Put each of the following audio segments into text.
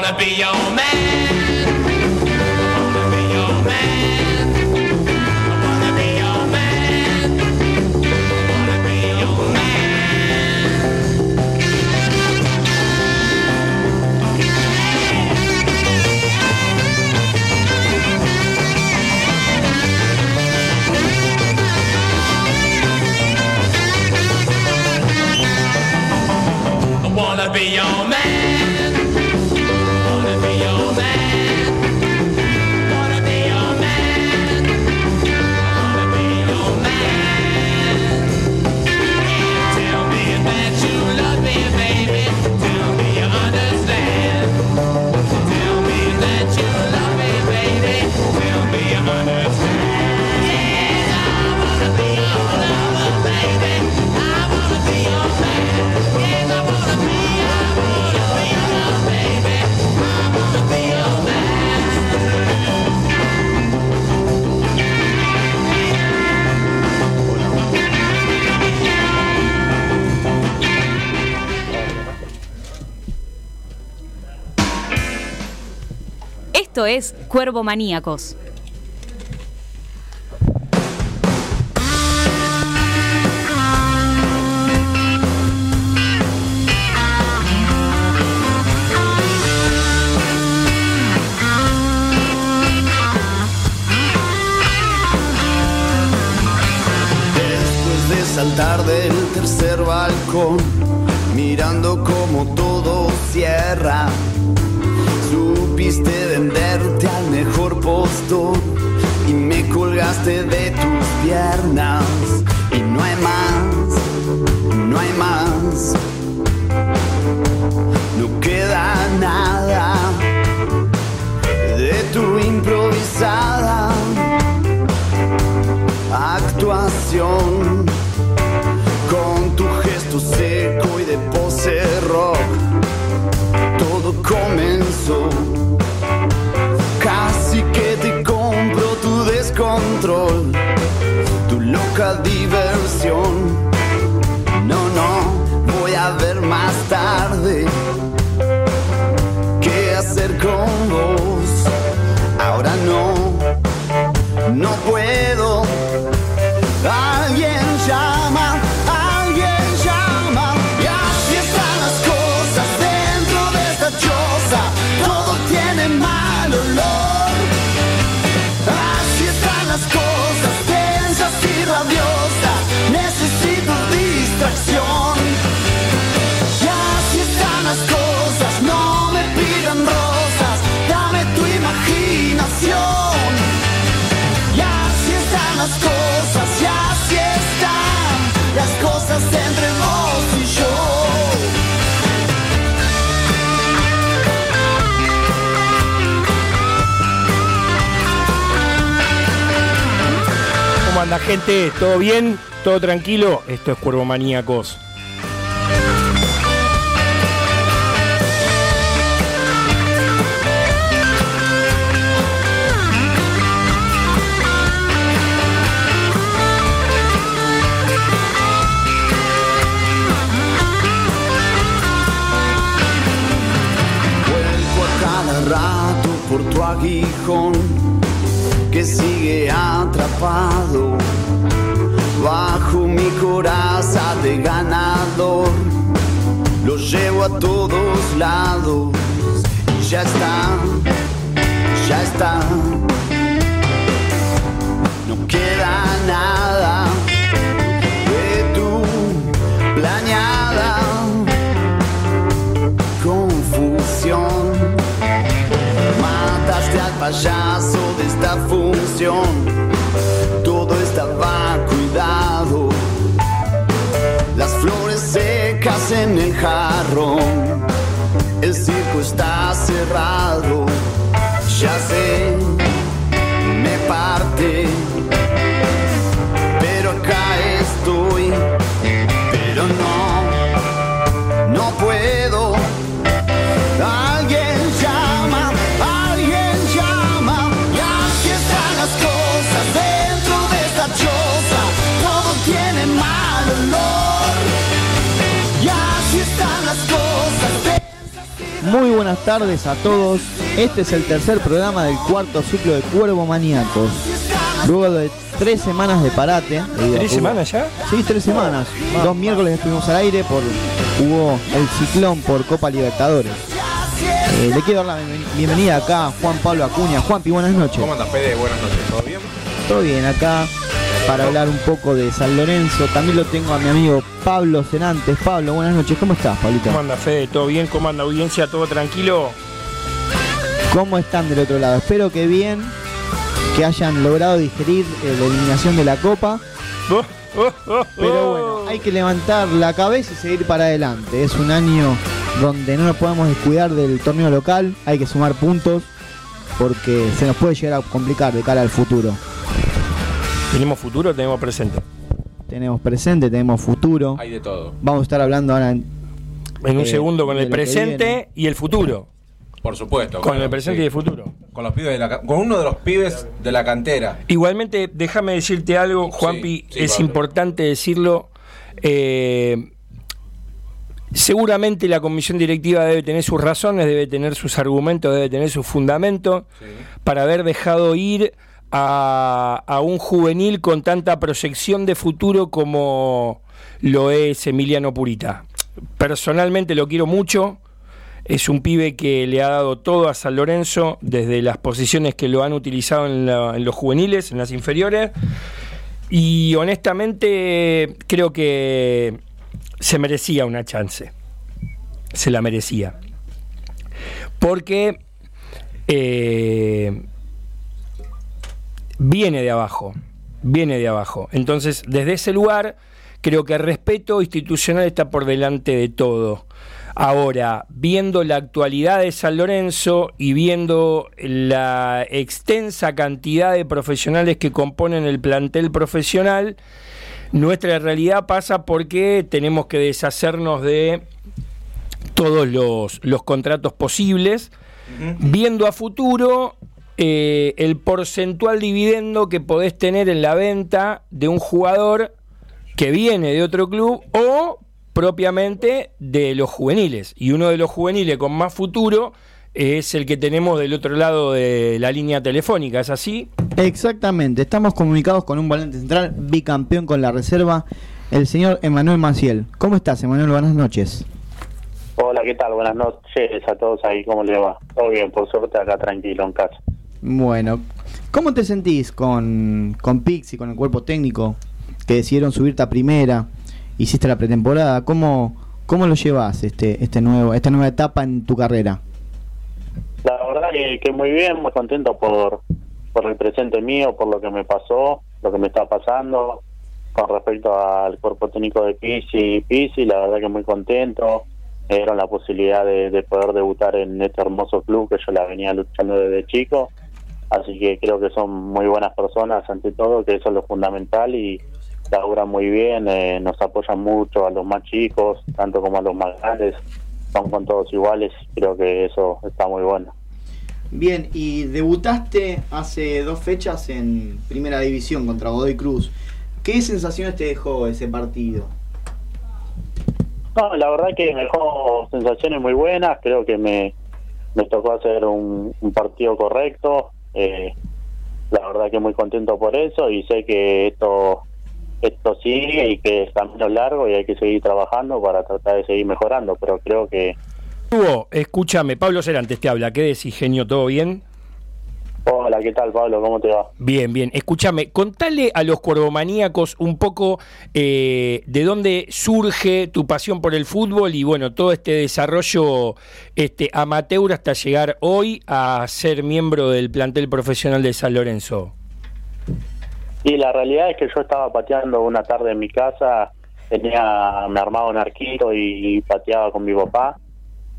gonna be your man. Cuervo Maníacos. de saltar del tercer balcón, mirando como todo cierra. Supiste venderte mejor postor y me colgaste de tus piernas y no hay más, no hay más, no queda nada de tu improvisada actuación con tu gesto seco y de pose rock. Todo comenzó. Y así están las cosas, y así están las cosas entre vos y yo. ¿Cómo anda gente? ¿Todo bien? ¿Todo tranquilo? Esto es Cuervo Maníacos. Aguijón que sigue atrapado bajo mi coraza de ganador. Lo llevo a todos lados y ya está, ya está. No queda nada de tu planeada payaso de esta función. Todo estaba cuidado. Las flores secas en el jarrón. El circo está cerrado. Ya sé, me parte. Pero acá estoy. Pero no, no puedo. Muy buenas tardes a todos. Este es el tercer programa del cuarto ciclo de Cuervo Maníacos. Luego de tres semanas de parate. ¿Tres semanas ya? Sí, tres semanas. Dos miércoles estuvimos al aire por hubo el ciclón por Copa Libertadores. Eh, le quiero dar la bien- bienvenida acá a Juan Pablo Acuña. Juanpi, buenas noches. ¿Cómo andas, Fede? Buenas noches, ¿todo bien? Todo bien acá para hablar un poco de San Lorenzo. También lo tengo a mi amigo Pablo Cenantes. Pablo, buenas noches. ¿Cómo estás, Pablito? ¿Cómo anda Fede? ¿Todo bien? ¿Cómo anda audiencia? ¿Todo tranquilo? ¿Cómo están del otro lado? Espero que bien, que hayan logrado digerir eh, la eliminación de la Copa. Oh, oh, oh, Pero bueno, hay que levantar la cabeza y seguir para adelante. Es un año donde no nos podemos descuidar del torneo local, hay que sumar puntos porque se nos puede llegar a complicar de cara al futuro. ¿Tenemos futuro o tenemos presente? Tenemos presente, tenemos futuro. Hay de todo. Vamos a estar hablando ahora en- En un Eh, segundo con el presente y el futuro. Por supuesto. Con claro, el presente sí. y el futuro. Con los pibes de la con uno de los pibes de la cantera. Igualmente, déjame decirte algo, Juanpi, sí, es Pablo. importante decirlo. eh, seguramente la comisión directiva debe tener sus razones, debe tener sus argumentos, debe tener sus fundamentos para haber dejado ir a, un juvenil con tanta proyección de futuro como lo es Emiliano Purita. Personalmente lo quiero mucho. Es un pibe que le ha dado todo a San Lorenzo desde las posiciones que lo han utilizado en los juveniles, en las inferiores. Y honestamente creo que se merecía una chance. Se la merecía. Porque eh, viene de abajo. Viene de abajo. Entonces, desde ese lugar, creo que el respeto institucional está por delante de todo. Ahora, viendo la actualidad de San Lorenzo y viendo la extensa cantidad de profesionales que componen el plantel profesional, nuestra realidad pasa porque tenemos que deshacernos de todos los, los contratos posibles, viendo a futuro eh, el porcentual dividendo que podés tener en la venta de un jugador que viene de otro club o propiamente de los juveniles. Y uno de los juveniles con más futuro es el que tenemos del otro lado de la línea telefónica, ¿es así? Exactamente, estamos comunicados con un volante central bicampeón con la reserva, el señor Emanuel Maciel. ¿Cómo estás, Emanuel? Buenas noches. Hola, ¿qué tal? Buenas noches a todos ahí, ¿cómo les va? Todo bien, por suerte acá tranquilo en casa. Bueno, ¿cómo te sentís con, con Pixi, con el cuerpo técnico que decidieron subirte a primera? Hiciste la pretemporada, ¿cómo, cómo lo llevas este, este nuevo, esta nueva etapa en tu carrera? La verdad que, muy bien, muy contento por, por el presente mío, por lo que me pasó, lo que me está pasando con respecto al cuerpo técnico de Pisi, Pisi, la verdad que muy contento. Dieron la posibilidad de, de poder debutar en este hermoso club que yo la venía luchando desde chico. Así que creo que son muy buenas personas ante todo, que eso es lo fundamental y laburan muy bien, eh, nos apoyan mucho a los más chicos, tanto como a los más grandes, son con todos iguales, creo que eso está muy bueno. Bien, y debutaste hace dos fechas en Primera División contra Godoy Cruz. ¿Qué sensaciones te dejó ese partido? No, la verdad que me dejó sensaciones muy buenas, creo que me, me tocó hacer un, un partido correcto, eh, la verdad que muy contento por eso y sé que esto esto sigue y que es camino largo y hay que seguir trabajando para tratar de seguir mejorando, pero creo que Hugo, escúchame, Pablo Cerantes te habla. ¿Qué decís, genio? ¿Todo bien? Hola, ¿qué tal Pablo? ¿Cómo te va? Bien, bien. Escúchame, contale a los cuervomaníacos un poco eh, de dónde surge tu pasión por el fútbol y bueno, todo este desarrollo este, amateur hasta llegar hoy a ser miembro del plantel profesional de San Lorenzo. Y la realidad es que yo estaba pateando una tarde en mi casa, tenía me armaba un arquito y, y pateaba con mi papá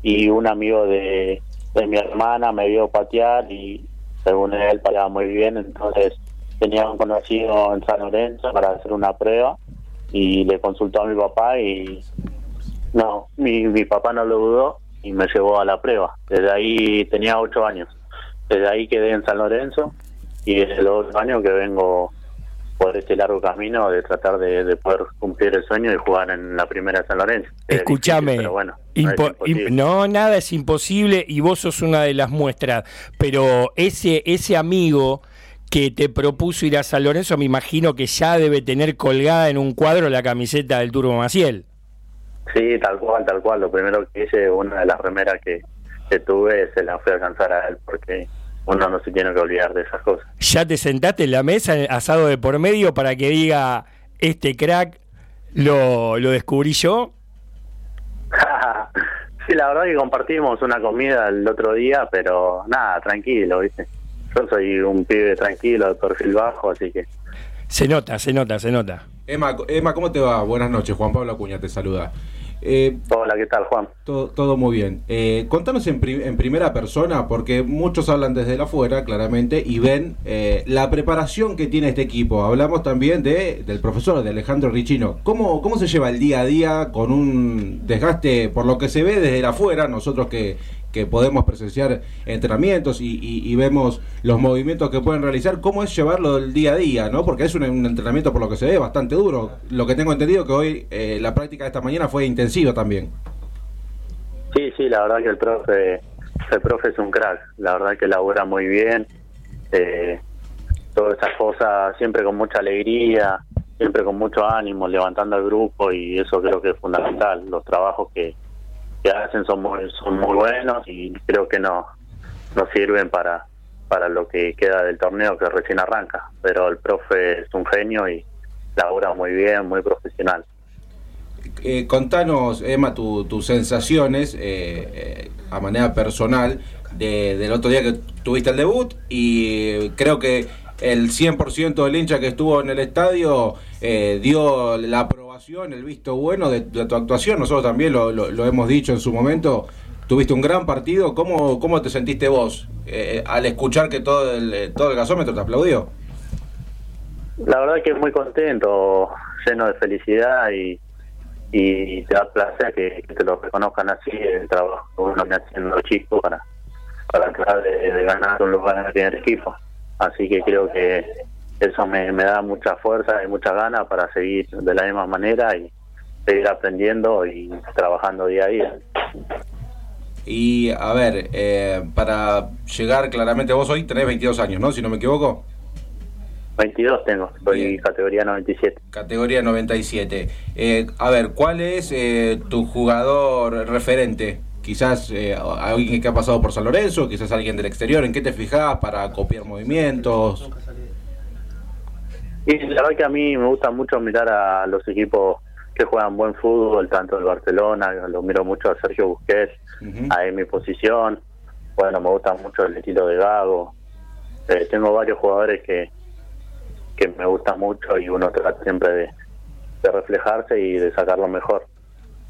y un amigo de, de mi hermana me vio patear y según él pateaba muy bien, entonces tenía un conocido en San Lorenzo para hacer una prueba y le consultó a mi papá y no, mi, mi papá no lo dudó y me llevó a la prueba. Desde ahí tenía ocho años. Desde ahí quedé en San Lorenzo y desde los ocho años que vengo por este largo camino de tratar de, de poder cumplir el sueño y jugar en la primera de San Lorenzo. Es Escúchame, bueno, es no, nada es imposible y vos sos una de las muestras, pero ese, ese amigo que te propuso ir a San Lorenzo, me imagino que ya debe tener colgada en un cuadro la camiseta del Turbo Maciel. Sí, tal cual, tal cual. Lo primero que hice, una de las remeras que, que tuve, se la fui a alcanzar a él porque uno no se tiene que olvidar de esas cosas. ¿Ya te sentaste en la mesa, en el asado de por medio, para que diga, este crack lo, lo descubrí yo? sí, la verdad que compartimos una comida el otro día, pero nada, tranquilo, ¿viste? Yo soy un pibe tranquilo, de perfil bajo, así que Se nota, se nota, se nota. Emma, Emma, ¿cómo te va? Buenas noches, Juan Pablo Acuña te saluda. Eh, Hola, ¿qué tal, Juan? todo, todo muy bien. Eh, contanos en, pri- en primera persona, porque muchos hablan desde la afuera, claramente, y ven eh, la preparación que tiene este equipo. Hablamos también de, del profesor, de Alejandro Richino. ¿Cómo, ¿Cómo se lleva el día a día con un desgaste, por lo que se ve desde la afuera, nosotros que, que podemos presenciar entrenamientos y, y- vemos los movimientos que pueden realizar, cómo es llevarlo del día a día, ¿no? Porque es un, entrenamiento, por lo que se ve, bastante duro. Lo que tengo entendido que hoy eh, la práctica de esta mañana fue intensiva también. Sí, sí, la verdad que el profe, el profe es un crack, la verdad que labura muy bien, eh, todas esas cosas siempre con mucha alegría, siempre con mucho ánimo, levantando al grupo y eso creo que es fundamental. Los trabajos que, que hacen son muy, son muy buenos y creo que no nos sirven para, para lo que queda del torneo que recién arranca, pero el profe es un genio y labura muy bien, muy profesional. Eh, contanos, Emma, tu- tus sensaciones eh, eh, a manera personal de- del otro día que tuviste el debut y creo que el 100% del hincha que estuvo en el estadio eh, dio la aprobación, el visto bueno de, tu actuación. Nosotros también lo, hemos dicho en su momento. Tuviste un gran partido. ¿Cómo, cómo te sentiste vos eh, al escuchar que todo el, todo el gasómetro te aplaudió? La verdad que muy contento, lleno de felicidad y, y te da placer que, te lo reconozcan así, el trabajo que uno viene haciendo chico para, para tratar de, de ganar un lugar en el primer equipo. Así que creo que eso me, me da mucha fuerza y mucha ganas para seguir de la misma manera y seguir aprendiendo y trabajando día a día. Y a ver, eh, para llegar claramente, vos hoy tenés 22 años, ¿no? Si no me equivoco. 22 tengo, soy Bien. categoría 97. Categoría 97. Eh, a ver, ¿cuál es eh, tu jugador referente? Quizás eh, alguien que ha pasado por San Lorenzo, quizás alguien del exterior. ¿En qué te fijás para copiar movimientos? Y la verdad que a mí me gusta mucho mirar a los equipos que juegan buen fútbol, tanto el Barcelona, lo miro mucho a Sergio Busquets, Ujú. ahí en mi posición. Bueno, me gusta mucho el estilo de Gago. Eh, tengo varios jugadores que, que me gustan mucho y uno trata siempre de, de reflejarse y de sacar lo mejor.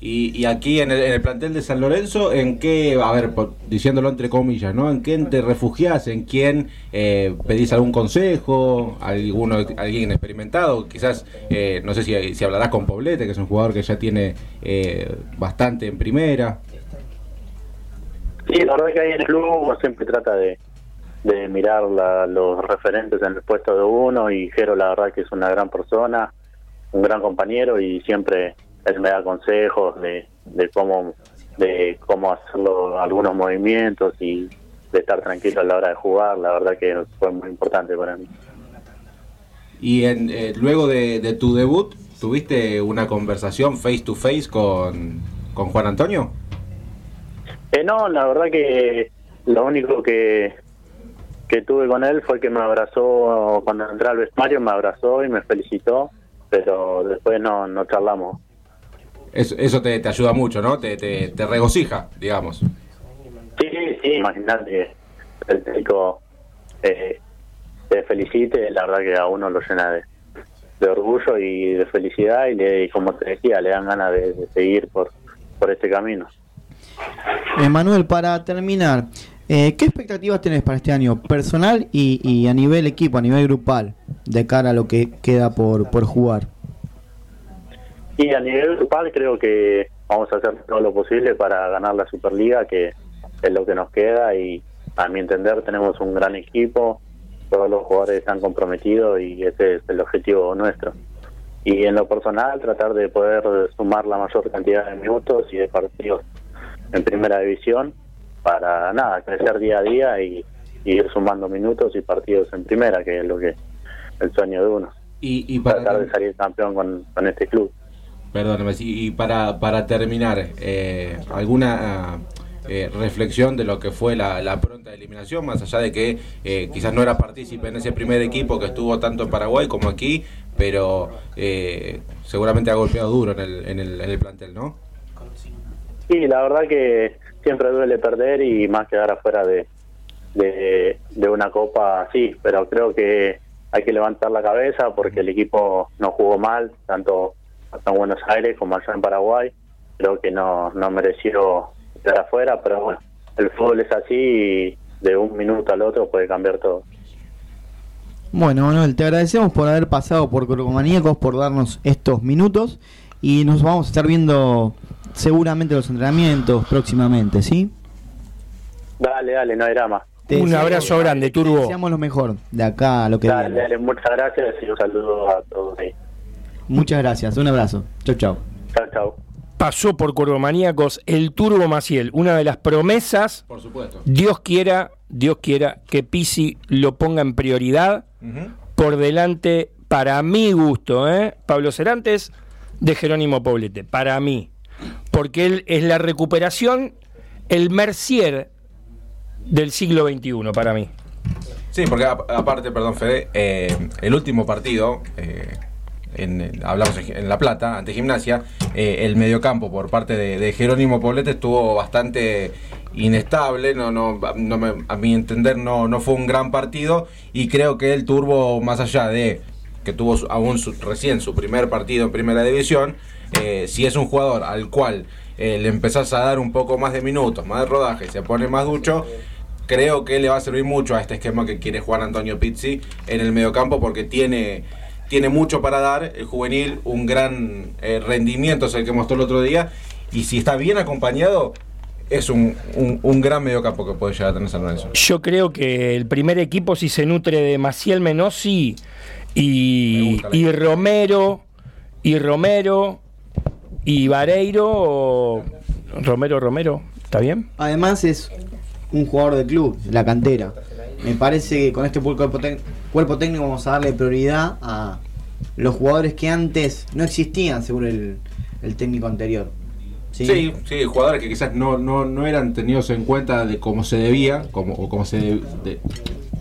Y, aquí en el, en el plantel de San Lorenzo, ¿en qué, a ver, diciéndolo entre comillas, ¿no? ¿En quién te refugias? ¿En quién eh, pedís algún consejo? ¿Alguno, ¿Alguien experimentado? Quizás, eh, no sé si, hablarás con Poblete, que es un jugador que ya tiene eh, bastante en primera. Sí, la verdad que ahí en el club uno siempre trata de, de mirar la- los referentes en el puesto de uno y Jero la verdad que es una gran persona, un gran compañero y siempre él me da consejos de, de cómo de cómo hacerlo algunos movimientos y de estar tranquilo a la hora de jugar, la verdad que fue muy importante para mí. Y en, eh, luego de, de tu debut, ¿tuviste una conversación face to face con, con Juan Antonio? Eh, no, la verdad que lo único que, que tuve con él fue que me abrazó cuando entré al vestuario, me abrazó y me felicitó, pero después no, no charlamos. Eso, eso te, te ayuda mucho, ¿no? Te, te, te regocija, digamos. Sí, sí, imagínate, el técnico eh, te felicite, la verdad que a uno lo llena de, de orgullo y de felicidad y, le, y como te decía, le dan ganas de, de seguir por, por este camino. Emanuel, para terminar, eh, ¿qué expectativas tenés para este año personal y, y a nivel equipo, a nivel grupal, de cara a lo que queda por, por jugar? Y a nivel grupal creo que vamos a hacer todo lo posible para ganar la Superliga, que es lo que nos queda y a mi entender tenemos un gran equipo, todos los jugadores están comprometidos y ese es el objetivo nuestro. Y en lo personal tratar de poder sumar la mayor cantidad de minutos y de partidos en primera división para nada, crecer día a día y, y ir sumando minutos y partidos en primera, que es lo que el sueño de uno. Y, y para, Tratar de salir campeón con, con este club. Perdóname, y para, para terminar, eh, ¿alguna eh, reflexión de lo que fue la, la pronta eliminación? Más allá de que eh, quizás no era partícipe en ese primer equipo que estuvo tanto en Paraguay como aquí, pero eh, seguramente ha golpeado duro en el, en el, en el plantel, ¿no? Sí, la verdad que siempre duele perder y más quedar afuera de, de, de una copa, sí, pero creo que hay que levantar la cabeza porque el equipo no jugó mal, tanto acá en Buenos Aires como allá en Paraguay. Creo que no, no mereció quedar afuera, pero bueno, el fútbol es así y de un minuto al otro puede cambiar todo. Bueno, Manuel, te agradecemos por haber pasado por Corcomaníacos, por darnos estos minutos y nos vamos a estar viendo seguramente los entrenamientos próximamente, ¿sí? Dale, dale, no hay drama. Te Un deseamos- abrazo grande, te Turbo. deseamos lo mejor de acá a lo que Dale, viene. dale, muchas gracias y un saludo a todos ahí. Muchas gracias, un abrazo. Chau, chau. Chao, chao. Pasó por Cordomaníacos el Turbo Maciel, una de las promesas. Por supuesto. Dios quiera, Dios quiera que Pisi lo ponga en prioridad por delante, para mi gusto, ¿eh? Pablo Cerantes de Jerónimo Poblete, para mí. Porque él es la recuperación, el Mercier del siglo XXI, para mí. Sí, porque aparte, perdón, Fede, eh, el último partido, eh, en, hablamos en, La Plata, ante Gimnasia, eh, el mediocampo por parte de, Jerónimo Poblete estuvo bastante inestable, no, no, no me- a mi entender no, no fue un gran partido y creo que el Turbo, más allá de que tuvo aún su- recién su primer partido en primera división, eh, si es un jugador al cual eh, le empezás a dar un poco más de minutos, más de rodaje, se pone más ducho, creo que le va a servir mucho a este esquema que quiere jugar Antonio Pizzi en el mediocampo porque tiene, tiene mucho para dar, el juvenil, un gran eh, rendimiento es el que mostró el otro día y si está bien acompañado es un, un, un gran mediocampo que puede llegar a tener San Lorenzo. Yo creo que el primer equipo, si se nutre de Maciel Menossi Me y, y. Romero, y Romero, y Vareiro, o Romero, Romero, ¿está bien? Además es un jugador del club, de la cantera. Me parece que con este cuerpo, técnico vamos a darle prioridad a los jugadores que antes no existían según el, el técnico anterior. ¿Sí? Sí, sí, jugadores que quizás no, no, no eran tenidos en cuenta de cómo se debía, como, o como se de- de-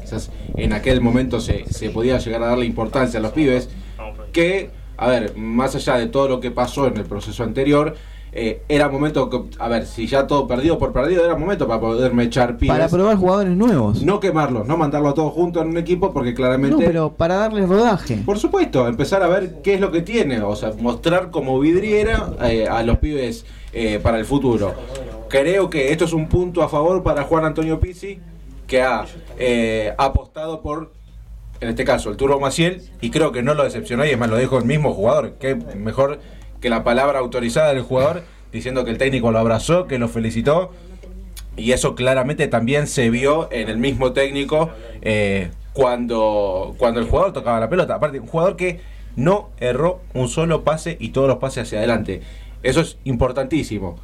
quizás en aquel momento se, se podía llegar a darle importancia a los pibes, que, a ver, más allá de todo lo que pasó en el proceso anterior, eh, era momento, que- a ver, si ya todo perdido por perdido, era momento para poderme echar pilas. Para probar jugadores nuevos. No quemarlos, no mandarlo todo junto en un equipo porque claramente... No, pero para darles rodaje. Por supuesto, empezar a ver qué es lo que tiene, o sea, mostrar como vidriera eh, a los pibes eh, para el futuro. Creo que esto es un punto a favor para Juan Antonio Pizzi, que ha apostado por, en este caso, el Turbo Maciel, y creo que no lo decepcionó, y es más, lo dijo el mismo jugador, que mejor que la palabra autorizada del jugador, diciendo que el técnico lo abrazó, que lo felicitó, y eso claramente también se vio en el mismo técnico eh, cuando, cuando el jugador tocaba la pelota. Aparte, un jugador que no erró un solo pase y todos los pases hacia adelante. Eso es importantísimo.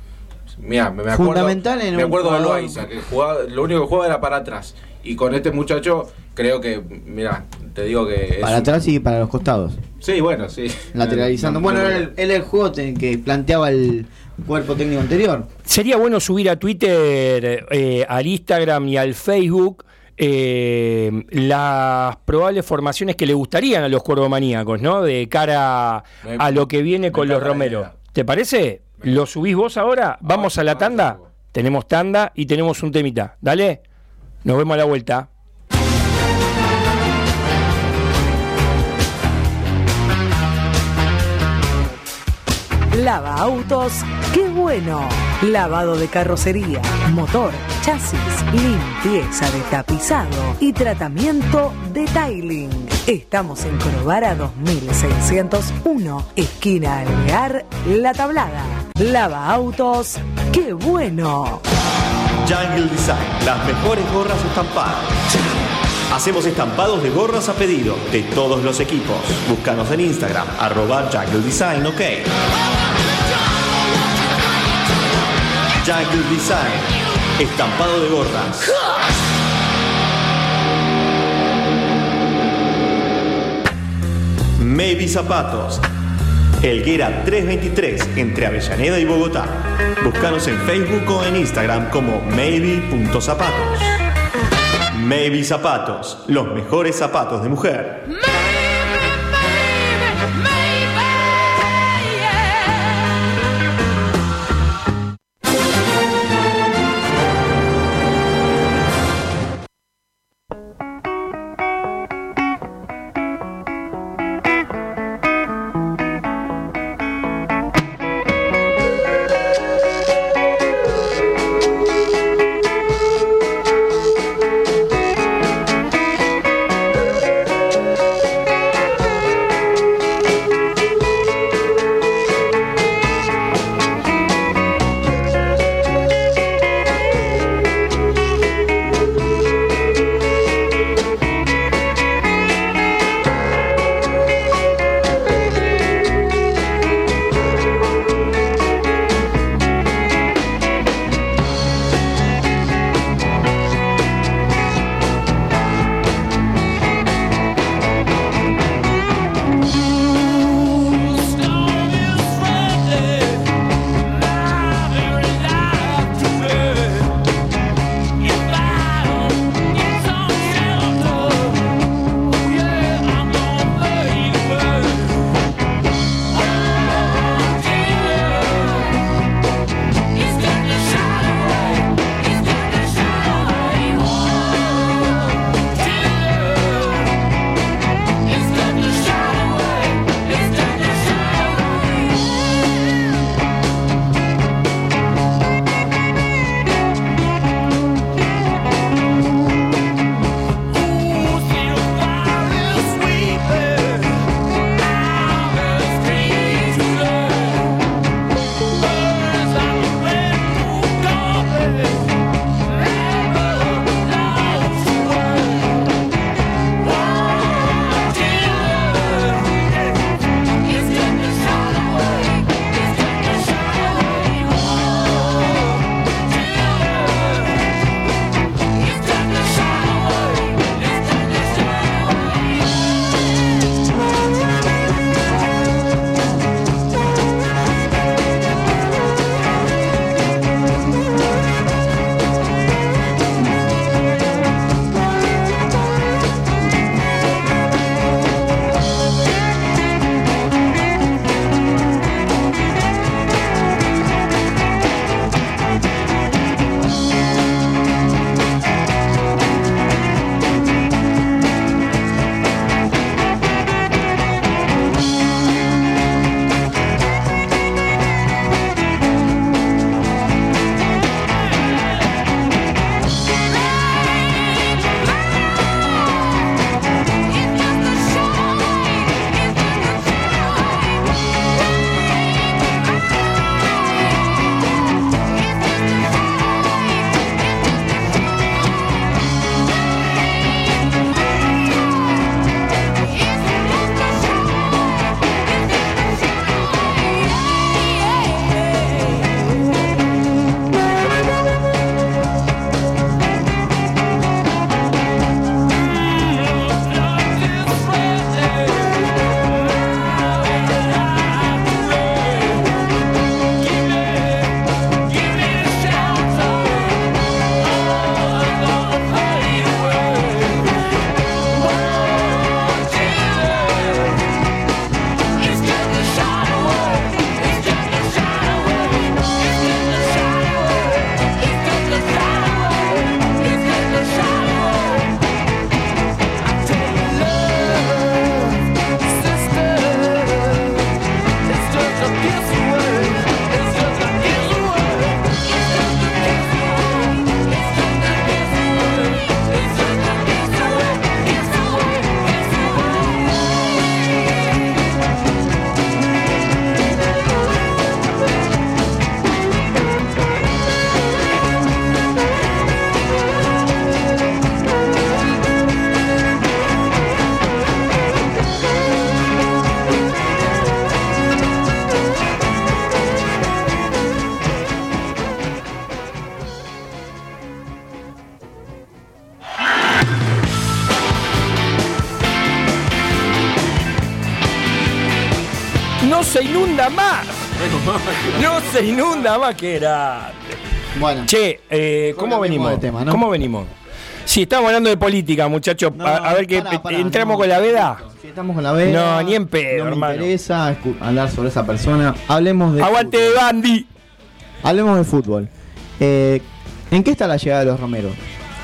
Mira, me, acuerdo, Fundamental en me acuerdo de Loaiza, que jugaba, lo único que jugaba era para atrás. Y con este muchacho, creo que, mira, te digo que. Para un- atrás y para los costados. Sí, bueno, sí. Lateralizando. No, Bueno, no, era el, juego que planteaba el cuerpo técnico anterior. Sería bueno subir a Twitter, eh, al Instagram y al Facebook eh, las probables formaciones que le gustarían a los cuervomaníacos, ¿no? De cara Me- a lo que viene con los encanta la Romero. idea. ¿Te parece? ¿Lo subís vos ahora? ¿Vamos a la tanda? Tenemos tanda y tenemos un temita. Dale, nos vemos a la vuelta. Lava autos, qué bueno. Lavado de carrocería, motor, chasis, limpieza de tapizado y tratamiento de tiling. Estamos en Corobara 2601, esquina Alvear, La Tablada. Lava autos, qué bueno. Jungle Design, las mejores gorras estampadas. Hacemos estampados de gorras a pedido de todos los equipos. Búscanos en Instagram, arroba Jungle Design, ok. Jungle Design, estampado de gorras. Maybe Zapatos. Elguera 323 entre Avellaneda y Bogotá. Búscanos en Facebook o en Instagram como maybe.zapatos. Maybe Zapatos, los mejores zapatos de mujer. Se inunda más que era. Bueno. Che, eh, ¿cómo venimos? de tema, ¿no? ¿Cómo venimos? Si estamos hablando de política, muchachos, No, a, a ver pará, entramos no. con la veda. Si estamos con la veda. No, ni en pedo, No me hermano. interesa hablar sobre esa persona. Hablemos de. Aguante de Bandy. Hablemos de fútbol. Eh, ¿En qué está la llegada de los Romeros?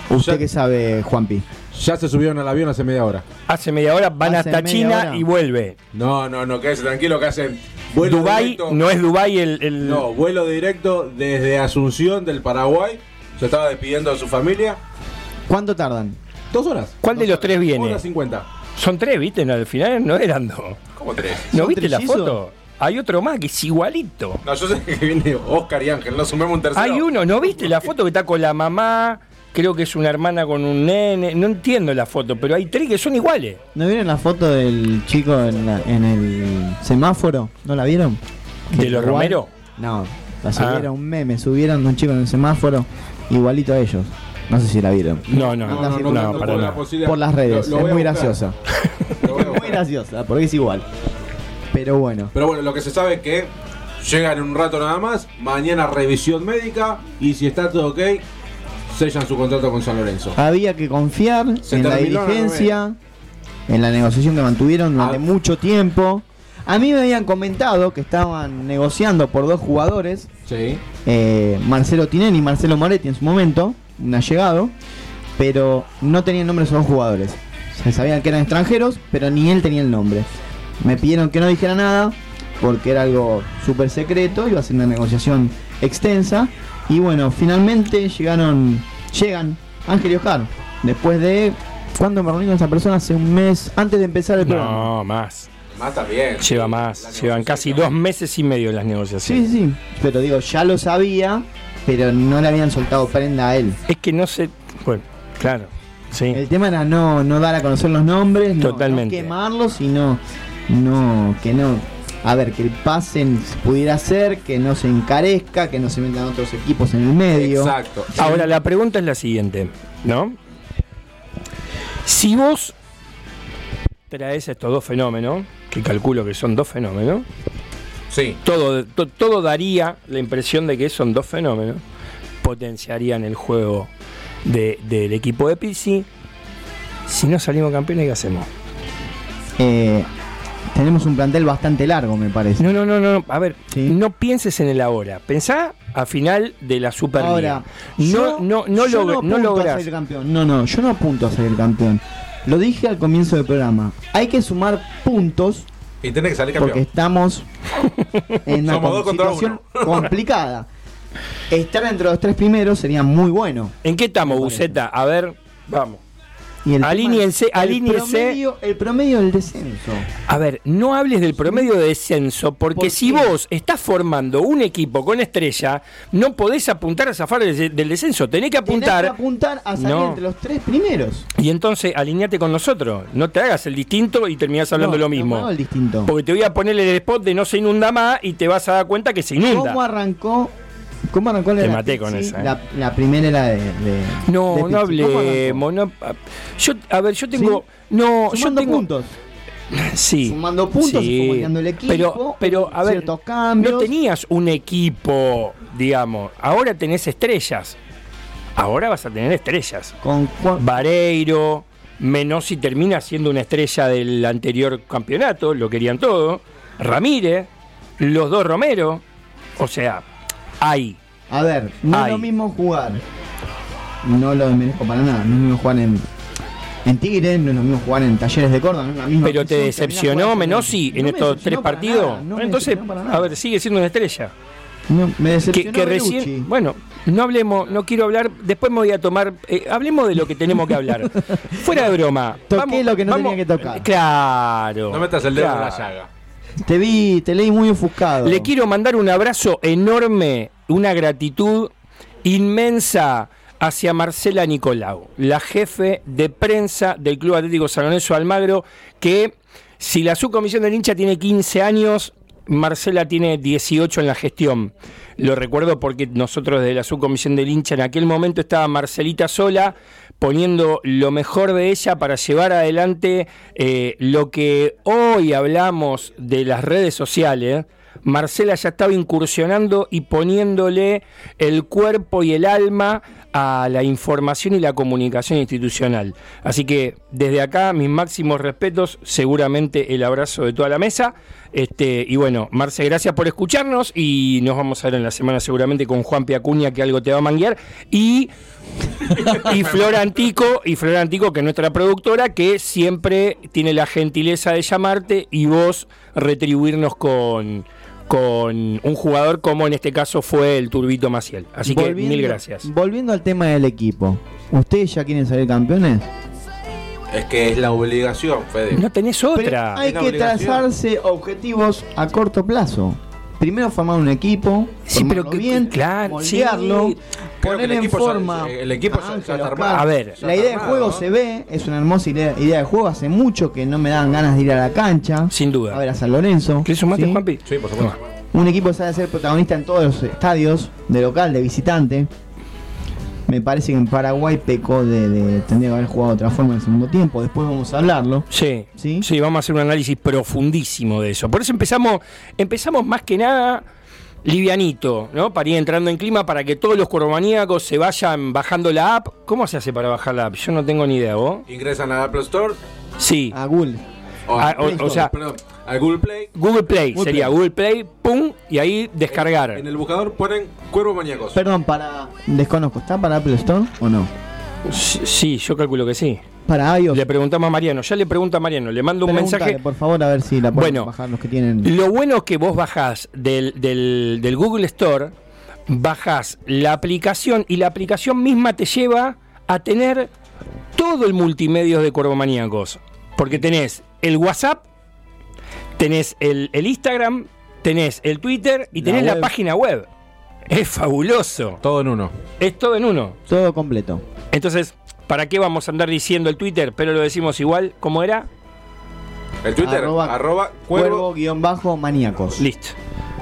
Usted que sabe, Juanpi. Ya se subieron al avión hace media hora. Hace media hora van Hace hasta China hora. y vuelve. No, no, no, quédese tranquilo que hacen vuelo Dubai directo. no es Dubai el, el- No, vuelo directo desde Asunción del Paraguay. Se estaba despidiendo de su familia. ¿Cuánto tardan? Dos horas. ¿Cuál de los tres viene? Hora cincuenta. Son tres, ¿viste? No, al final no eran dos. ¿Cómo tres? ¿No ¿Son viste la foto? Hay otro más que es igualito. No, yo sé que viene Oscar y Ángel, no sumemos un tercero. Hay uno, ¿no viste la foto que está con la mamá? Creo que es una hermana con un nene. No entiendo la foto, pero hay tres que son iguales. ¿No vieron la foto del chico en, la- en el semáforo? ¿No la vieron? ¿De los igual- Romero? No, la Ah. subieron un meme, subieron un chico en el semáforo igualito a ellos. No sé si la vieron. No, no, no, no, por- no, para por la. Por las redes, Lo- lo es muy graciosa. A muy graciosa, porque es igual. Pero bueno. Pero bueno, lo que se sabe es que llegan en un rato nada más, mañana revisión médica y si está todo ok, sellan su contrato con San Lorenzo. Había que confiar Se en la dirigencia, en la negociación que mantuvieron durante Ah. mucho tiempo. A mí me habían comentado que estaban negociando por dos jugadores, Sí. eh, Marcelo Tinelli y Marcelo Moretti en su momento, un allegado, pero no tenían nombre esos dos jugadores. Se sabían que eran extranjeros, pero ni él tenía el nombre. Me pidieron que no dijera nada porque era algo súper secreto, iba a ser una negociación extensa. Y bueno, finalmente llegaron, llegan Ángel y Oscar. Después de. ¿Cuándo me reuní con esa persona? Hace un mes, antes de empezar el programa. No, más. Más también. Lleva más. Llevan casi dos meses y medio las Sí, negociaciones. sí, pero digo, ya lo sabía, pero no le habían soltado prenda a él. Es que no sé. Bueno, claro. Sí. El tema era no, no dar a conocer los nombres, no, Totalmente. no quemarlos, sino no, que no. A ver, que el pase pudiera ser, que no se encarezca, que no se metan otros equipos en el medio. Exacto. Ahora, la pregunta es la siguiente, ¿no? Si vos traes estos dos fenómenos, que calculo que son dos fenómenos, Sí. todo, to- todo daría la impresión de que son dos fenómenos, potenciarían el juego de- del equipo de Pizzi. Si no salimos campeones, ¿qué hacemos? Eh, tenemos un plantel bastante largo, me parece. No, no, no, no. A ver, Sí. no pienses en el ahora. Pensá a final de la Superliga. Ahora, no, yo- no, no, yo log- no apunto a ser campeón. No, no, yo no apunto a ser el campeón. Lo dije al comienzo del programa. Hay que sumar puntos Y tenés que salir porque campeón. estamos en una situación complicada. Estar entre los tres primeros sería muy bueno. ¿En qué estamos. Buceta? A ver, vamos. Y el Alíñense, tema el alíñense. promedio- El promedio del descenso. A ver, no hables del promedio de descenso, porque ¿Por si vos estás formando un equipo con estrella, no podés apuntar a zafar del, del descenso. Tenés que Tenés apuntar. que apuntar a salir No. entre los tres primeros. Y entonces alineate con nosotros. No te hagas el distinto y terminás hablando No, lo mismo. no el distinto. Porque te voy a poner el spot de no se inunda más y te vas a dar cuenta que se inunda. ¿Cómo arrancó? ¿Cómo arrancó la Te maté con esa, eh. La, la primera era de, de- No, de no hablemos. no- yo, a ver, yo tengo. No, yo Sumando tengo. puntos. Sí. Sumando puntos, sí. acompañando el equipo, Pero, pero a ver, cambios. no tenías un equipo, digamos. Ahora tenés estrellas. Ahora vas a tener estrellas. Con Vareiro, Menossi termina siendo una estrella del anterior campeonato, lo querían todo. Ramírez, los dos Romero. O sea, hay. A ver, no Ay. es lo mismo jugar. No lo desmerezco para nada. No es lo mismo jugar en, en Tigre, no es lo mismo jugar en Talleres de Córdoba. No es la misma Pero te decepcionó Menossi No en me estos tres partidos. nada, no Entonces, a ver, sigue siendo una estrella. No, me que, decepcionó que recién, bueno, no hablemos, no quiero hablar, después me voy a tomar, eh, hablemos de lo que tenemos que hablar. Fuera de broma. Toqué lo que no tenía que tocar. Claro. No metas el dedo en la llaga. Te vi, te leí muy ofuscado. Le quiero mandar un abrazo enorme, una gratitud inmensa hacia Marcela Nicolau, la jefe de prensa del Club Atlético San Lorenzo Almagro, que si la subcomisión del hincha tiene 15 años, Marcela tiene 18 en la gestión. Lo recuerdo porque nosotros desde la subcomisión del hincha en aquel momento estaba Marcelita sola, poniendo lo mejor de ella para llevar adelante eh, lo que hoy hablamos de las redes sociales. Marcela ya estaba incursionando y poniéndole el cuerpo y el alma a la información y la comunicación institucional. Así que desde acá mis máximos respetos, seguramente el abrazo de toda la mesa. Este, y bueno, Marce, gracias por escucharnos y nos vamos a ver en la semana seguramente con Juan Piacuña que algo te va a manguear y y Flor Antico, y Flor Antico, que es nuestra productora, que siempre tiene la gentileza de llamarte y vos retribuirnos con, con un jugador como en este caso fue el Turbito Maciel. Así que Volviendo- mil gracias. Volviendo al tema del equipo. ¿Ustedes ya quieren salir campeones? Es que es la obligación, Fede. No tenés otra. Hay que trazarse objetivos a corto plazo. Primero formar un equipo, Sí, pero que- bien, claro, moldearlo, sí. Poner el en forma. el equipo a ya- ya Ángel, está Oscar. armado. A ver. La idea de juego ¿no? se ve, es una hermosa idea, idea de juego. Hace mucho que no me dan ganas de ir a la cancha. Sin duda. A ver a San Lorenzo. ¿Querés sumarte, ¿sí? Juanpi? Sí, por supuesto. Un equipo que sabe ser protagonista en todos los estadios, de local, de visitante. Me parece que en Paraguay pecó de, de- tendría que haber jugado de otra forma en el segundo tiempo. Después vamos a hablarlo. Sí, ¿Sí? sí, vamos a hacer un análisis profundísimo de eso. Por eso empezamos, empezamos más que nada livianito, ¿no? Para ir entrando en clima, para que todos los cuervomaníacos se vayan bajando la app. ¿Cómo se hace para bajar la app? Yo no tengo ni idea, ¿vos? Ingresan al Apple Store Sí. A Google. o, Ah, al o- sea- perdón, al Google Play. Google Play, Google sería Play. Google Play, pum, y ahí descargar. En el buscador ponen Cuervo Maníacos. Perdón, para. Desconozco, ¿está para Apple Store o no? Sí, yo calculo que sí. Para iOS. Le preguntamos a Mariano, ya le pregunto a Mariano, le mando un mensaje. por favor, a ver si la pueden Bueno, bajar los que tienen. Lo bueno es que vos bajás del, del- del Google Store, bajás la aplicación y la aplicación misma te lleva a tener todo el multimedia de Corvomaníacos. Porque tenés el WhatsApp, tenés el, el Instagram, tenés el Twitter y tenés la, web. página web. Es fabuloso. Todo en uno. Es todo en uno. Todo completo. Entonces, ¿para qué vamos a andar diciendo el Twitter? Pero lo decimos igual, ¿cómo era? El Twitter, Arroba arroba, Cuervo. Cuervo-maníacos. Listo.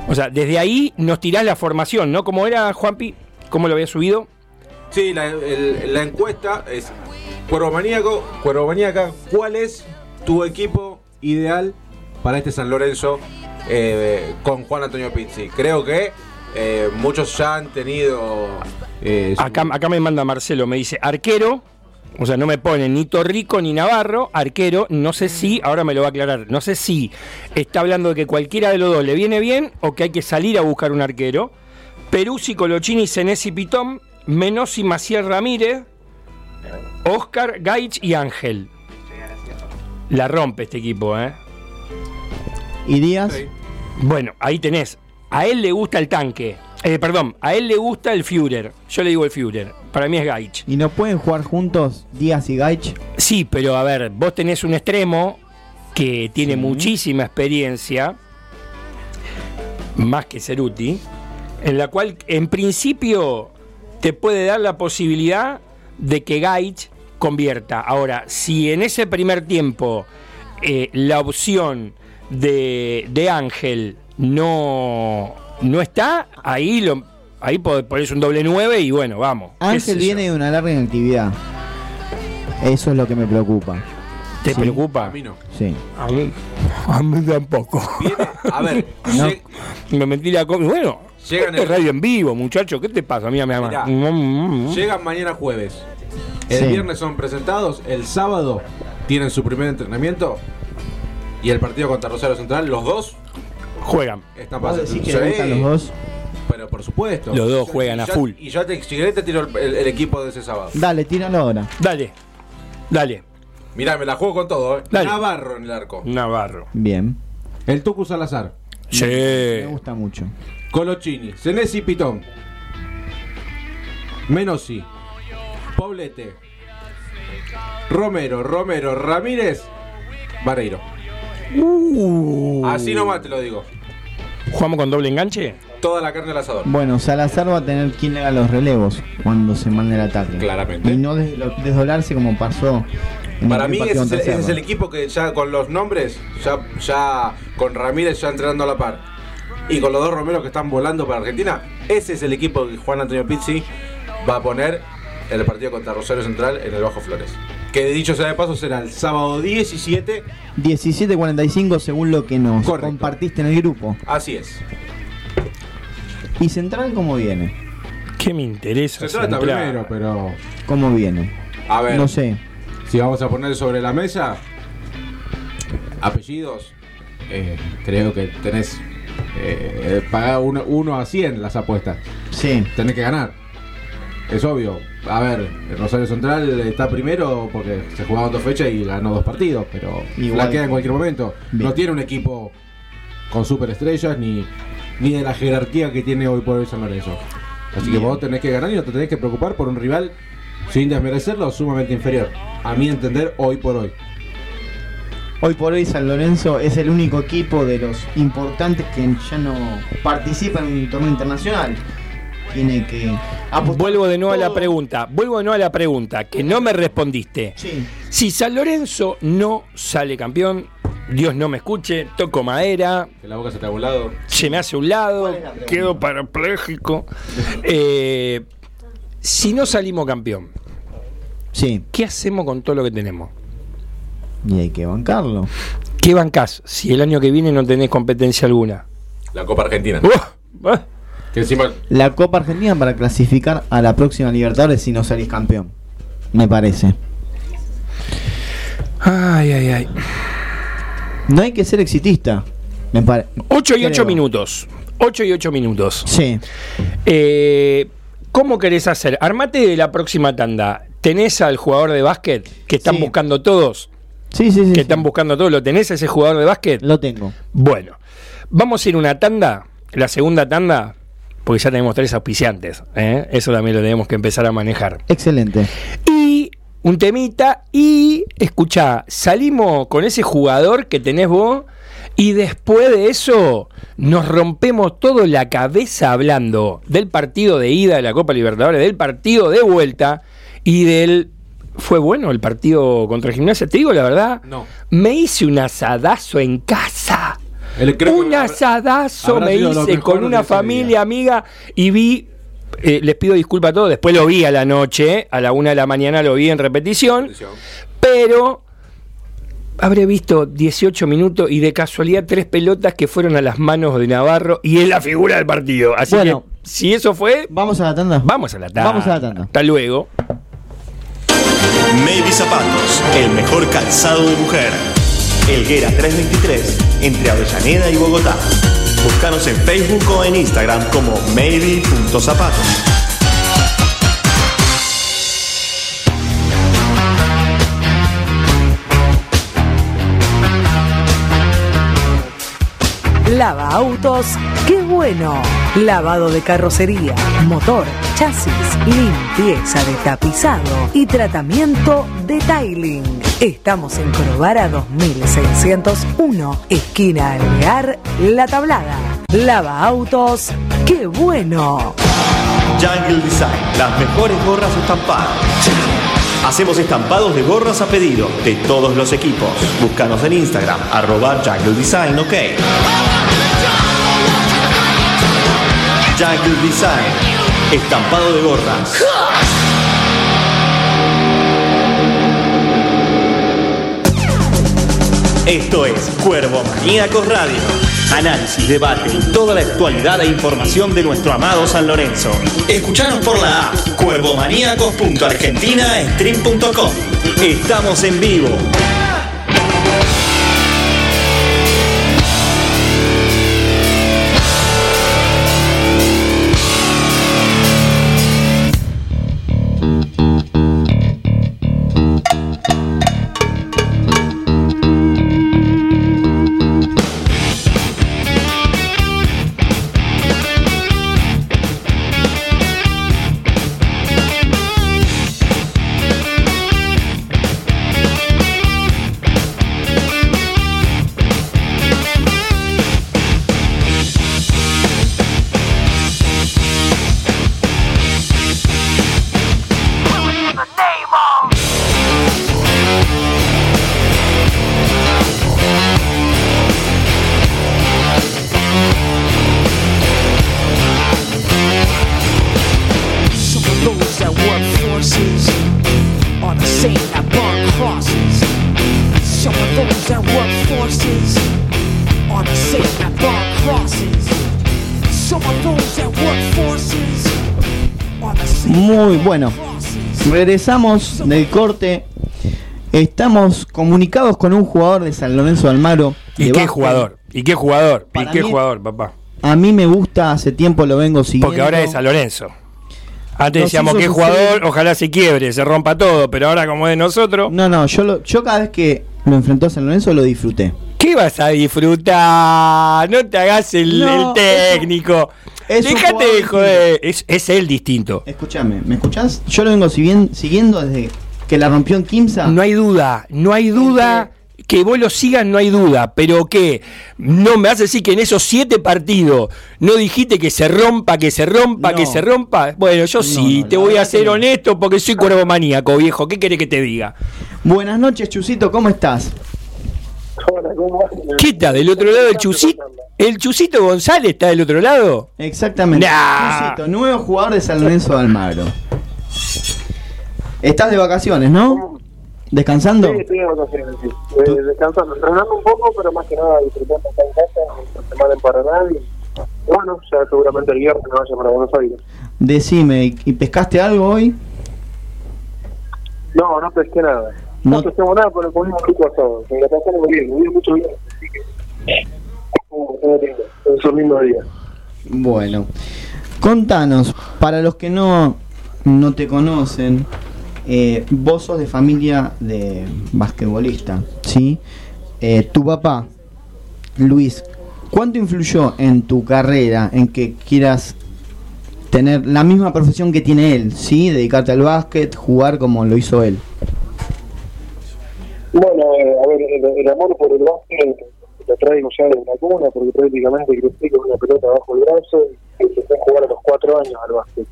O sea, desde ahí nos tirás la formación, ¿no? ¿Cómo era, Juanpi? ¿Cómo lo había subido? Sí, la, el- la encuesta es Cuervo Maníaco, Cuervo Maníaca, ¿cuál es tu equipo ideal para este San Lorenzo eh, con Juan Antonio Pizzi? Creo que eh, muchos ya han tenido... eh, acá me manda Marcelo, me dice arquero, o sea, no me pone ni Torrico ni Navarro, arquero, no sé si, ahora me lo va a aclarar, no sé si está hablando de que cualquiera de los dos le viene bien o que hay que salir a buscar un arquero. Peruzzi, Colochini, Senesi, Pitón, Menosi, Maciel Ramírez, Oscar, Gaich y Ángel. La rompe este equipo, ¿eh? Y Díaz. Sí. Bueno, ahí tenés. A él le gusta el tanque. Eh, perdón, a él le gusta el Führer. Yo le digo el Führer. Para mí es Gaich. ¿Y no pueden jugar juntos Díaz y Gaich? Sí, pero a ver, vos tenés un extremo que tiene muchísima experiencia, más que Ceruti, en la cual en principio te puede dar la posibilidad de que Gaich convierta. Ahora, si en ese primer tiempo eh, la opción de, de Ángel no, no está, ahí lo ahí po- pones un doble 9 y bueno, vamos. Ángel viene de una larga inactividad. Eso es lo que me preocupa. ¿Te Sí. preocupa? A mí no. Sí. A mí, a mí tampoco. Viene, a ver, No. Me metí la Bueno, Llegan este el- radio en vivo, muchacho. ¿Qué te pasa? Mira, mira, Mirá. mira. Mm, mm, mm. llegan mañana jueves. El Sí. viernes son presentados, el sábado tienen su primer entrenamiento y el partido contra Rosario Central, los dos Juegan. están ¿Vos pasando. decís que le gustan los dos? Pero por supuesto. Los dos juegan a full. Y ya te, si querés te tiro el, el- el equipo de ese sábado. Dale, tíralo ahora. Dale, dale. Mirá, me la juego con todo, ¿eh? Dale. Navarro en el arco. Navarro. Bien. El Tucu Salazar. Sí. Me gusta mucho. Colochini. Senesi Pitón. Menosi. Poblete. Romero, Romero, Ramírez. Vareiro. Uh. Así nomás te lo digo. ¿Jugamos con doble enganche? Toda la carne al asador. Bueno, Salazar va a tener quien le haga los relevos cuando se mande el ataque. Claramente. Y no des- desdoblarse como pasó en Para mí ese es, el, ese es el equipo que ya con los nombres, ya, ya con Ramírez ya entrenando a la par. Y con los dos Romeros que están volando para Argentina, ese es el equipo que Juan Antonio Pizzi va a poner el partido contra Rosario Central en el Bajo Flores. Que dicho sea de paso será el sábado 17. 17.45 según lo que nos compartiste en el grupo. Así es. ¿Y Central cómo viene? ¿Qué me interesa? Central está primero, pero. ¿Cómo viene? A ver. No sé. Si vamos a poner sobre la mesa apellidos, eh, creo que tenés eh, pagar 1 a 100 las apuestas. Sí. Tenés que ganar. Es obvio. A ver, el Rosario Central está primero porque se jugaban dos fechas y ganó dos partidos, pero Igual. la queda en cualquier momento. Bien. No tiene un equipo con superestrellas ni, ni de la jerarquía que tiene hoy por hoy San Lorenzo. Así que vos tenés que ganar y no te tenés que preocupar por un rival sin desmerecerlo sumamente inferior. A mi entender, hoy por hoy. Hoy por hoy San Lorenzo es el único equipo de los importantes que ya no participa en un torneo internacional. Tiene que apostar Vuelvo de nuevo a la pregunta, vuelvo de nuevo a la pregunta, que no me respondiste. Sí. Si San Lorenzo no sale campeón, Dios no me escuche, toco madera, Que la boca se te haga a un lado. se me hace a un lado, quedo parapléjico. Eh, si no salimos campeón, Sí. ¿qué hacemos con todo lo que tenemos? Y hay que bancarlo. ¿Qué bancás si el año que viene no tenés competencia alguna? La Copa Argentina. Uh, uh, Que encima La Copa Argentina para clasificar a la próxima Libertadores si no salís campeón. Me parece. Ay, ay, ay. No hay que ser exitista. Me pare- 8 y 8 Creo. minutos. 8 y 8 minutos. Sí. Eh, ¿Cómo querés hacer? Armate de la próxima tanda. ¿Tenés al jugador de básquet que están Sí. buscando todos? Sí, sí, sí. Que sí. están buscando todos. ¿Lo tenés a ese jugador de básquet? Lo tengo. Bueno, vamos a ir a una tanda, la segunda tanda, porque ya tenemos tres auspiciantes. ¿eh? Eso también lo tenemos que empezar a manejar. Excelente. Y un temita, y escucha, salimos con ese jugador que tenés vos, y después de eso nos rompemos todo la cabeza hablando del partido de ida de la Copa Libertadores, del partido de vuelta y del... Fue bueno el partido contra Gimnasia, te digo la verdad. No. Me hice un asadazo en casa. El- creo que un asadazo habrá me hice con una familia día. amiga y vi, eh, les pido disculpas a todos, después lo vi a la noche, a la una de la mañana lo vi en repetición, pero habré visto 18 minutos y de casualidad tres pelotas que fueron a las manos de Navarro y es la figura del partido. Así Bueno. que si eso fue, Vamos a la tanda. vamos a la tanda. Vamos a la tanda. Hasta luego. Maybe Zapatos, el mejor calzado de mujer. Elguera 323, entre Avellaneda y Bogotá. Búscanos en Facebook o en Instagram como maybe.zapatos. Lava autos, qué bueno. Lavado de carrocería, motor, chasis, limpieza de tapizado y tratamiento de tiling. Estamos en Corobara 2601, esquina Alvear, La Tablada. Lava autos, qué bueno. Jungle Design, las mejores gorras estampadas. Hacemos estampados de gorras a pedido de todos los equipos. Búscanos en Instagram, arroba Design, ok. Jungle Design, estampado de gorras. Esto es Cuervo Maníacos Radio. Análisis, debate y toda la actualidad e información de nuestro amado San Lorenzo. Escuchanos por la app cuervomaníacos.argentinastream.com. Estamos en vivo. Bueno. Regresamos del corte. Estamos comunicados con un jugador de San Lorenzo de Almagro. ¿Y de qué básquet. jugador? ¿Y qué jugador? ¿Y Para qué mí- jugador, papá? A mí me gusta, hace tiempo lo vengo siguiendo. Porque ahora es San Lorenzo. Antes Nos decíamos sufrir. jugador, ojalá se quiebre, se rompa todo, pero ahora como es de nosotros. No, no, yo, lo- yo cada vez que lo enfrentó a San Lorenzo lo disfruté. ¿Qué vas a disfrutar? No te hagas el, No, el técnico. es Déjate de joder. Es, es él distinto. Escúchame, ¿me escuchás? Yo lo vengo siguien- siguiendo desde que la rompió en Kimsa. No hay duda, no hay duda. Que vos lo sigas, no hay duda. Pero que no me vas a decir que en esos siete partidos no dijiste que se rompa, que se rompa, No. que se rompa. Bueno, yo sí, no, te voy a ser honesto porque soy cuervo maníaco, viejo. ¿Qué querés que te diga? Buenas noches, Chusito, ¿cómo estás? Hola, ¿cómo vas? ¿Qué está del otro lado el Chusito? ¿El Chusito González está del otro lado? Exactamente. Nah. Chusito, nuevo jugador de San Lorenzo de Almagro. Estás de vacaciones, ¿no? ¿Descansando? Sí, estoy de vacaciones, sí. Eh, descansando, entrenando un poco, pero más que nada disfrutando acá en casa, esta semana en Paraná. Y bueno, ya seguramente el viernes me vaya para Buenos Aires. Decime, ¿y- ¿y pescaste algo hoy? No, no pesqué nada. No, No- pesquemos nada, pero comimos rico asado. En la pasé muy bien, muy bien, mucho bien. Así que, uh, estuvo lindo, es un lindo día. Bueno, contanos, para los que no, no te conocen, eh, vos sos de familia de basquetbolista, ¿sí? Eh, tu papá, Luis, ¿cuánto influyó en tu carrera en que quieras tener la misma profesión que tiene él, ¿sí? Dedicarte al básquet, jugar como lo hizo él. Bueno, eh, a ver, el, amor por el básquet lo traigo ya de una cuna, porque prácticamente crecí con una pelota bajo el brazo y empecé a jugar a los cuatro años al básquet.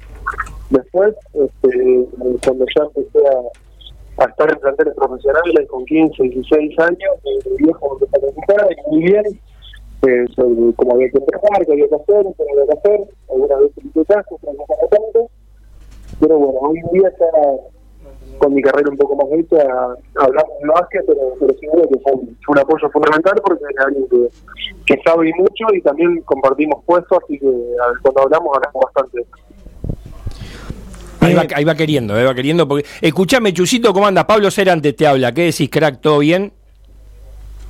Después, este, cuando ya empecé a, estar en planteles profesionales con 15, 16 años, eh, mi viejo empezó a y muy bien eh, sobre cómo había que entrenar, qué había que hacer, qué había que hacer, algunas veces hice caso, otras no tanto, pero bueno, hoy en día ya con mi carrera un poco más hecha, hablamos de básquet, pero, pero duda que fue un, apoyo fundamental porque es alguien que, que sabe mucho y también compartimos puestos, así que ver, cuando hablamos hablamos bastante. Ahí va, ahí va queriendo, ahí va queriendo. Porque... Escuchame, Chusito, ¿cómo andas? Pablo Cerante te habla. ¿Qué decís, crack? ¿Todo bien?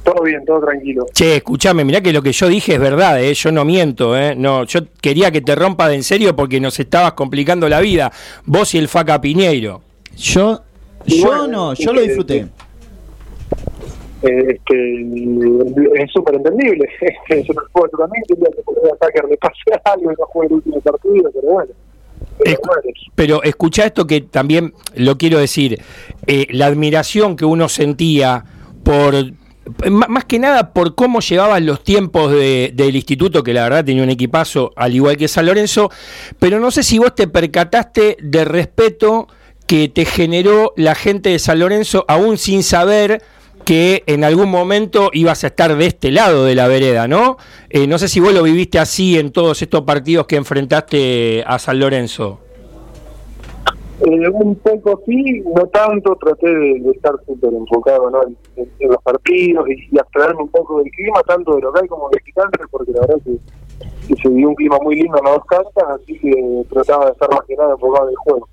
Todo bien, todo tranquilo. Che, escuchame, mirá que lo que yo dije es verdad, ¿eh? yo no miento, ¿eh? no, yo quería que te rompa de en serio porque nos estabas complicando la vida, vos y el Faca Piñeiro. Yo, yo bueno, no, yo lo que- disfruté. Eh, este, es súper entendible. yo, no yo también quería que por a Tucker le pase algo y no juegue el último partido, pero bueno. Pero Pero escucha esto que también lo quiero decir, eh, la admiración que uno sentía por, más que nada por cómo llevaban los tiempos de- del instituto, que la verdad tenía un equipazo al igual que San Lorenzo, pero no sé si vos te percataste del respeto que te generó la gente de San Lorenzo, aún sin saber que en algún momento ibas a estar de este lado de la vereda, ¿no? Eh, no sé si vos lo viviste así en todos estos partidos que enfrentaste a San Lorenzo. Eh, un poco sí, no tanto, traté de, estar súper enfocado ¿no? en, los partidos y, y abstraerme un poco del clima, tanto de local como de visitante, porque la verdad que, que se vivió un clima muy lindo en las dos así que trataba de estar más que nada enfocado en el juego.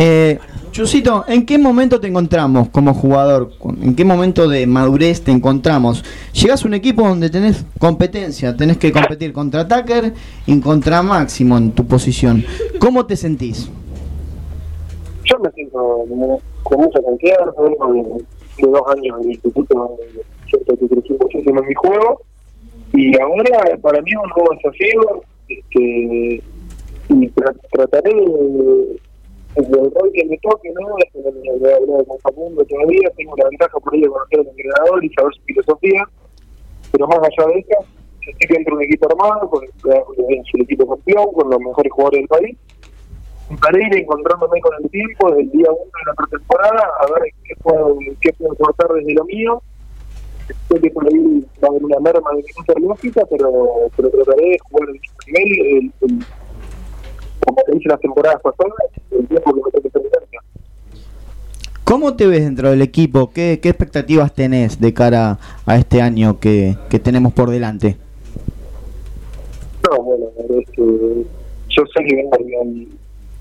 Eh, Chusito, ¿en qué momento te encontramos como jugador? ¿En qué momento de madurez te encontramos? Llegas a un equipo donde tenés competencia, tenés que competir contra Tucker y contra Máximo en tu posición. ¿Cómo te sentís? Yo me siento con mucha confianza, de, dos años en el instituto siento que en mi juego y ahora para mí es un nuevo desafío este, y tra- trataré de, el rol que me toque, ¿no? Voy a hablar con Facundo todavía, tengo la ventaja por de conocer al entrenador y saber su filosofía, pero más allá de eso, estoy dentro de un equipo armado, con el, equipo campeón, con los mejores jugadores del país, para ir encontrándome con el tiempo desde el día uno de la pretemporada a ver qué puedo, qué puedo aportar desde lo mío. Sé que por ahí va a haber una merma de minutos lógica, pero, pero trataré de jugar el nivel, el, el- como te hice las temporadas pasadas, el tiempo que me toque ¿Cómo te ves dentro del equipo? ¿Qué, qué expectativas tenés de cara a este año que, que tenemos por delante? No, bueno, la verdad es que yo sé que vengo al,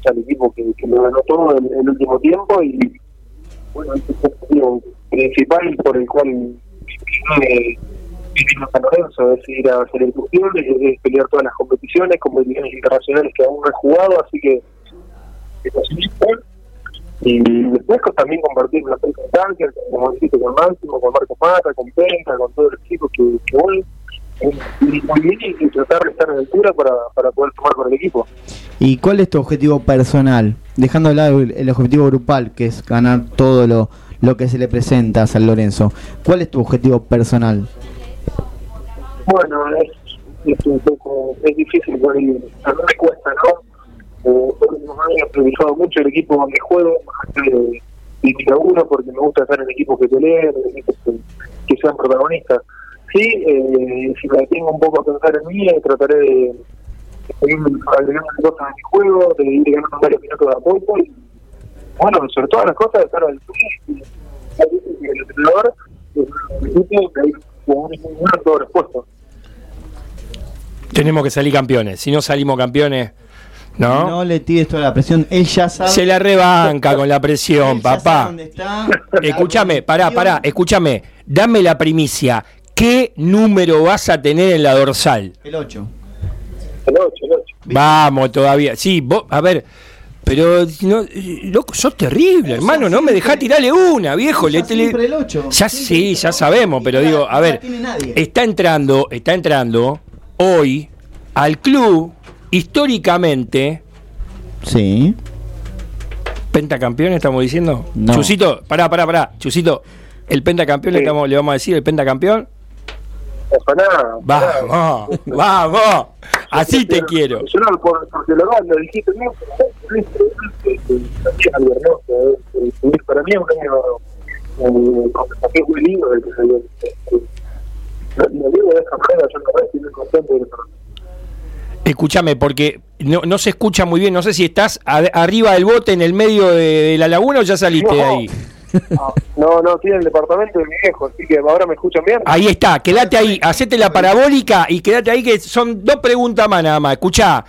al equipo que, que me ganó todo el, el último tiempo y bueno, ese es el objetivo principal por el cual me vine a San Lorenzo, es ir a hacer el club, es, es pelear todas las competiciones, competiciones internacionales que aún no he jugado, así que lo siento. y después con- también compartir la cancha, como dijiste, con Máximo, con Marco Mata, con Penca, con todo el equipo que, que voy, y y, y tratar de estar a la altura para, para poder tomar con el equipo. ¿Y cuál es tu objetivo personal? Dejando de lado el, el objetivo grupal, que es ganar todo lo, lo que se le presenta a San Lorenzo. ¿Cuál es tu objetivo personal? Bueno, es, un poco, es difícil, por ahí, a mí me cuesta, ¿no? Eh, años he priorizado mucho el equipo donde juego, de mi laburo, porque me gusta estar en equipos que peleen, que, sean protagonistas. Sí, eh, si me detengo un poco a pensar en mí, eh, trataré de, agregando cosas a mi juego, de ir ganando varios minutos de a poco, y bueno, sobre todas las cosas, estar al y y el entrenador, eh, el equipo, todos los puestos. Tenemos que salir campeones. Si no salimos campeones, ¿no? No le tires toda la presión. Él ya sabe. Se la rebanca con la presión, papá. Escúchame, pará, pará, escúchame. Dame la primicia. ¿Qué número vas a tener en la dorsal? El 8. El 8, el 8. Vamos todavía. Sí, vos, a ver. Pero, no, loco, sos terrible, hermano. No me dejá tirarle una, viejo. Le, le- Siempre el 8. ya sí, ya sabemos, pero digo, a ver, está entrando, está entrando hoy al club históricamente. Sí. ¿Pentacampeón estamos diciendo? No. Chusito, pará, pará, pará. Chusito, ¿el pentacampeón le, estamos, le vamos a decir el pentacampeón? Vamos, vamos. Así te quiero. Yo no, por, porque lo, lo dijiste, no, algo hermoso, eh, Para mí es un año eh, muy lindo del que salió. Lo lo digo de esta manera, yo no estoy muy contento de eso. Escúchame, porque no, no se escucha muy bien. No sé si estás a- arriba del bote en el medio de, de la laguna o ya saliste de No. No, no, estoy en el departamento de mi viejo, así que ahora me escuchan bien. Ahí está, quédate ahí, hacete la parabólica y quédate ahí que son dos preguntas más nada más. Escuchá,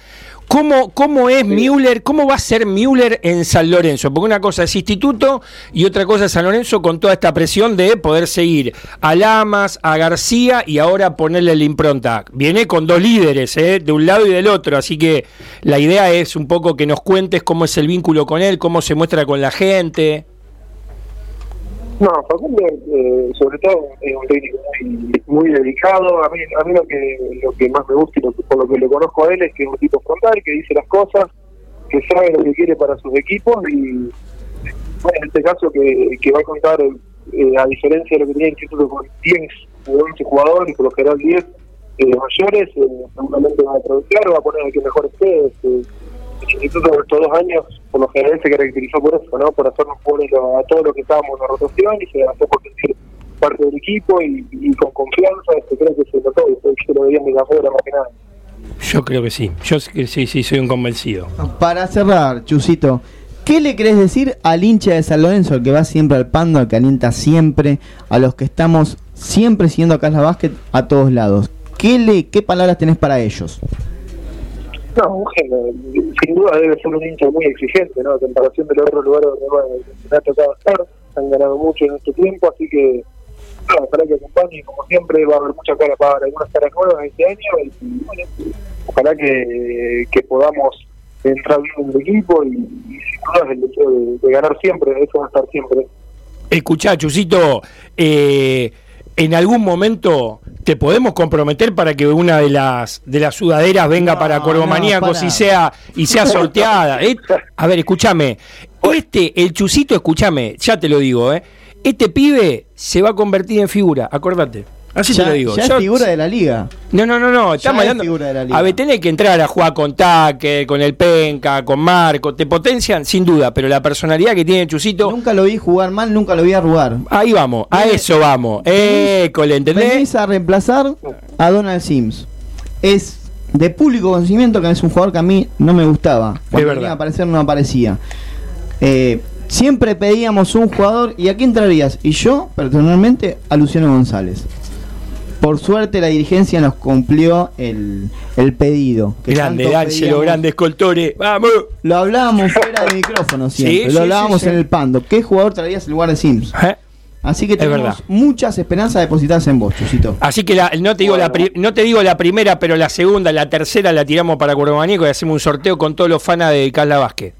¿cómo, cómo es Müller, cómo va a ser Müller en San Lorenzo? Porque una cosa es instituto y otra cosa es San Lorenzo con toda esta presión de poder seguir a Lamas, a García y ahora ponerle la impronta. Viene con dos líderes, ¿eh? de un lado y del otro, así que la idea es un poco que nos cuentes cómo es el vínculo con él, cómo se muestra con la gente. No, Facundo, eh, sobre todo, es un técnico muy, dedicado. A mí, a mí lo, que, lo que más me gusta y lo por lo que le conozco a él es que es un tipo frontal, que dice las cosas, que sabe lo que quiere para sus equipos y, bueno, en este caso, que, que va a contar, eh, a diferencia de lo que tenía el Instituto con 10 o 11 jugadores, por lo general 10 eh, mayores, eh, seguramente va a aprovechar, va a poner al que mejor esté. este, el instituto en estos dos años, por lo general, se caracterizó por eso, ¿no? Por hacernos poner a todo lo que estábamos en la rotación y se hace por sentir parte del equipo y, y con confianza, este, creo que se notó, y yo lo veía en mi afuera más que nada. Yo creo que sí, yo sí, sí, sí, soy un convencido. Para cerrar, Chusito, ¿qué le querés decir al hincha de San Lorenzo, al que va siempre al pando, al que alienta siempre, a los que estamos siempre siguiendo a Casla Básquet a todos lados? ¿Qué, le, ¿Qué palabras tenés para ellos? No, bueno, sin duda debe ser un hincha muy exigente, ¿no? En comparación de los otros lugares donde bueno, ha tocado estar, han ganado mucho en este tiempo, así que, no, ojalá que acompañe, como siempre, va a haber mucha cara para algunas caras nuevas este año, y bueno, ojalá que, que podamos entrar bien en el equipo y, y sin duda el deseo de, de ganar siempre, eso va a estar siempre. Escuchá, Chusito, eh, en algún momento te podemos comprometer para que una de las de las sudaderas venga para Cuervo no, Maníacos para. y sea y sea sorteada. Eh, a ver, escúchame. Este, el Chusito, escúchame, ya te lo digo, eh. Este pibe se va a convertir en figura, acordate. Así ya, te lo digo. ya es figura de la liga. No, no, no, no. Estamos Ya es hablando. figura de la liga. A ver, tenés que entrar a jugar con Taque, con el Penca, con Marco. Te potencian, sin duda, pero la personalidad que tiene Chusito. Nunca lo vi jugar mal, nunca lo vi arrugar. Ahí vamos, a eso vamos. École, ¿entendés? Venís a reemplazar a Donald Sims. Es de público conocimiento que es un jugador que a mí no me gustaba. Cuando verdad. venía a aparecer no aparecía. Eh, siempre pedíamos un jugador y a quién traerías. Y yo, personalmente, a Luciano González. Por suerte la dirigencia nos cumplió el, el pedido. que Grande, pedíamos. grande escoltore. ¡Vamos! Lo hablábamos fuera de micrófono siempre. Sí, lo hablábamos sí, sí. en el pando. ¿Qué jugador traerías en lugar de Sims? Así que Es tenemos verdad. muchas esperanzas depositadas en vos, Chusito. Así que la- no, te digo la pri- no te digo la primera, pero la segunda, la tercera la tiramos para Cuervo Maníaco y hacemos un sorteo con todos los fanas de Casla Vázquez.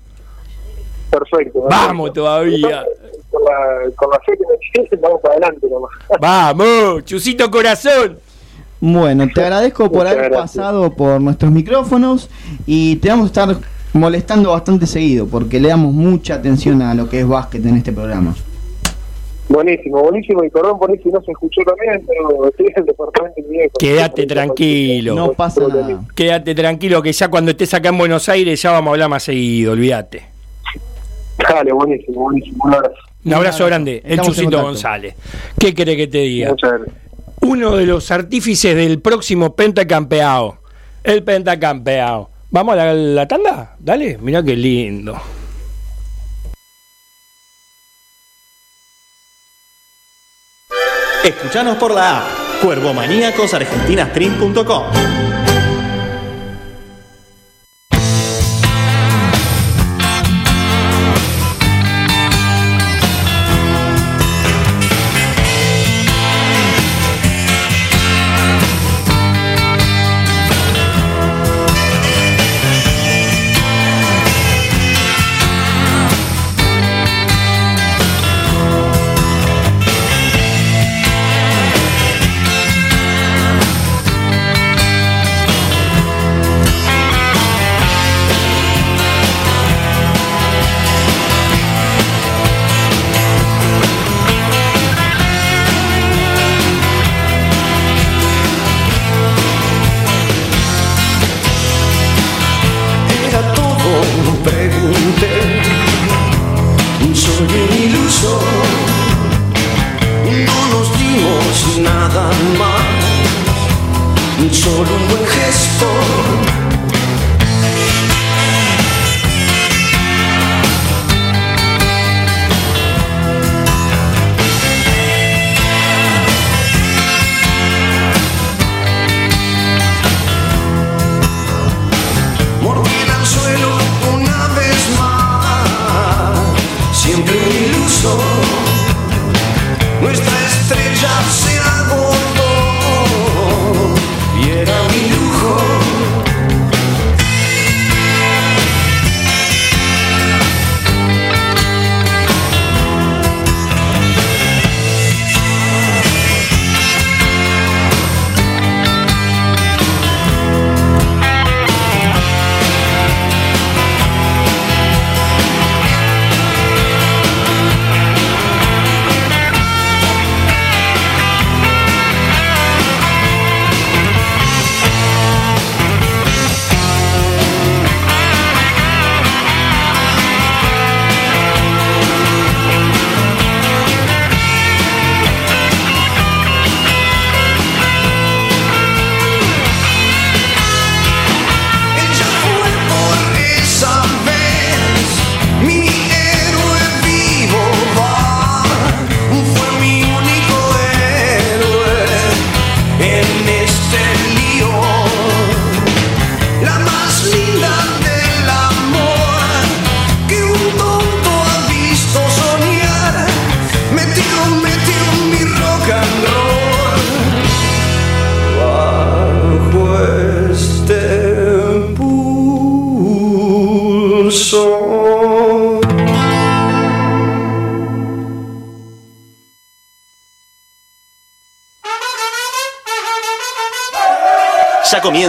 Perfecto. Vamos todavía. Con la, con la fe que vamos para adelante nomás. Vamos, Chusito Corazón. Bueno, te agradezco por Muchas haber gracias. pasado por nuestros micrófonos y te vamos a estar molestando bastante seguido porque le damos mucha atención a lo que es básquet en este programa. Buenísimo, buenísimo. Y perdón por si no se escuchó también, pero estoy en el departamento de. Quédate tranquilo. No pasa nada. Quédate tranquilo que ya cuando estés acá en Buenos Aires ya vamos a hablar más seguido, olvídate. Dale, buenísimo, buenísimo. Un abrazo. Un abrazo grande, el Chusito. González. ¿Qué querés que te diga? Muchas gracias. Uno de los artífices del próximo pentacampeado. El pentacampeado. ¿Vamos a la, la tanda? Dale, mirá qué lindo. Escuchanos por la app cuervomaníacosargentinastream.com.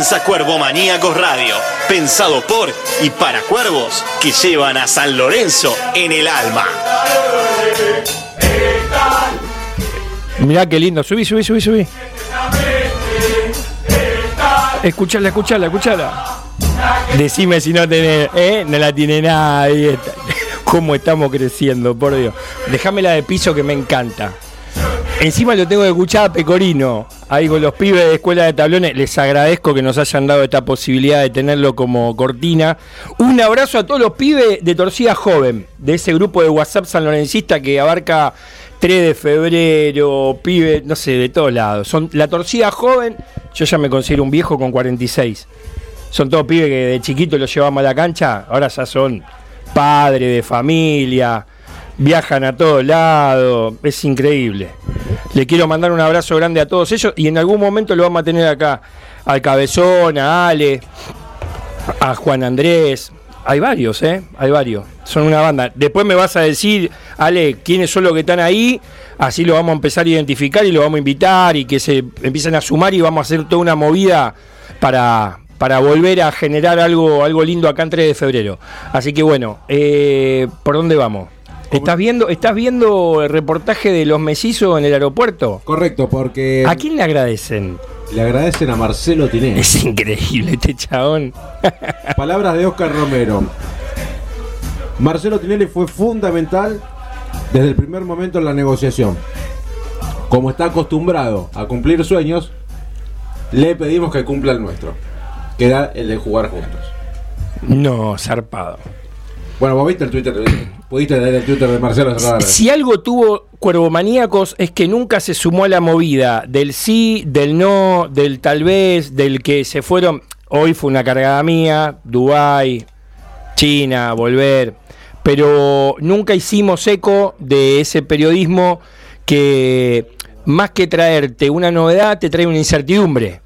comienza Cuervo Maníacos Radio, pensado por y para cuervos que llevan a San Lorenzo en el alma. Mirá qué lindo. Subí, subí, subí, subí. Escuchala, escuchala, escuchala. Decime si no tenés, ¿eh? No la tiene nadie. ¿Cómo estamos creciendo, por Dios? Déjame la de piso que me encanta. Encima lo tengo que escuchar a Pecorino, ahí con los pibes de Escuela de Tablones. Les agradezco que nos hayan dado esta posibilidad de tenerlo como cortina. Un abrazo a todos los pibes de Torcida Joven, de ese grupo de WhatsApp sanlorencista que abarca 3 de febrero, pibes, no sé, de todos lados. Son la Torcida Joven, yo ya me considero un viejo con 46. Son todos pibes que de chiquito los llevamos a la cancha, ahora ya son padres de familia, viajan a todos lados, es increíble. Le quiero mandar un abrazo grande a todos ellos y en algún momento lo vamos a tener acá al Cabezón, a Ale, a Juan Andrés. Hay varios, ¿eh? Hay varios. Son una banda. Después me vas a decir, Ale, quiénes son los que están ahí. Así lo vamos a empezar a identificar y lo vamos a invitar y que se empiecen a sumar y vamos a hacer toda una movida para, para volver a generar algo, algo lindo acá en 3 de febrero. Así que bueno, eh, ¿por dónde vamos? ¿Estás viendo, ¿Estás viendo el reportaje de los mesizos en el aeropuerto? Correcto, porque. ¿A quién le agradecen? Le agradecen a Marcelo Tinelli. Es increíble este chabón. Palabras de Oscar Romero. Marcelo Tinelli fue fundamental desde el primer momento en la negociación. Como está acostumbrado a cumplir sueños, le pedimos que cumpla el nuestro, que era el de jugar juntos. No, zarpado. Bueno, vos viste el Twitter, pudiste leer el Twitter de Marcelo Serrano. Si algo tuvo Cuervomaníacos es que nunca se sumó a la movida del sí, del no, del tal vez, del que se fueron. Hoy fue una cargada mía, Dubai, China, volver. Pero nunca hicimos eco de ese periodismo que más que traerte una novedad, te trae una incertidumbre.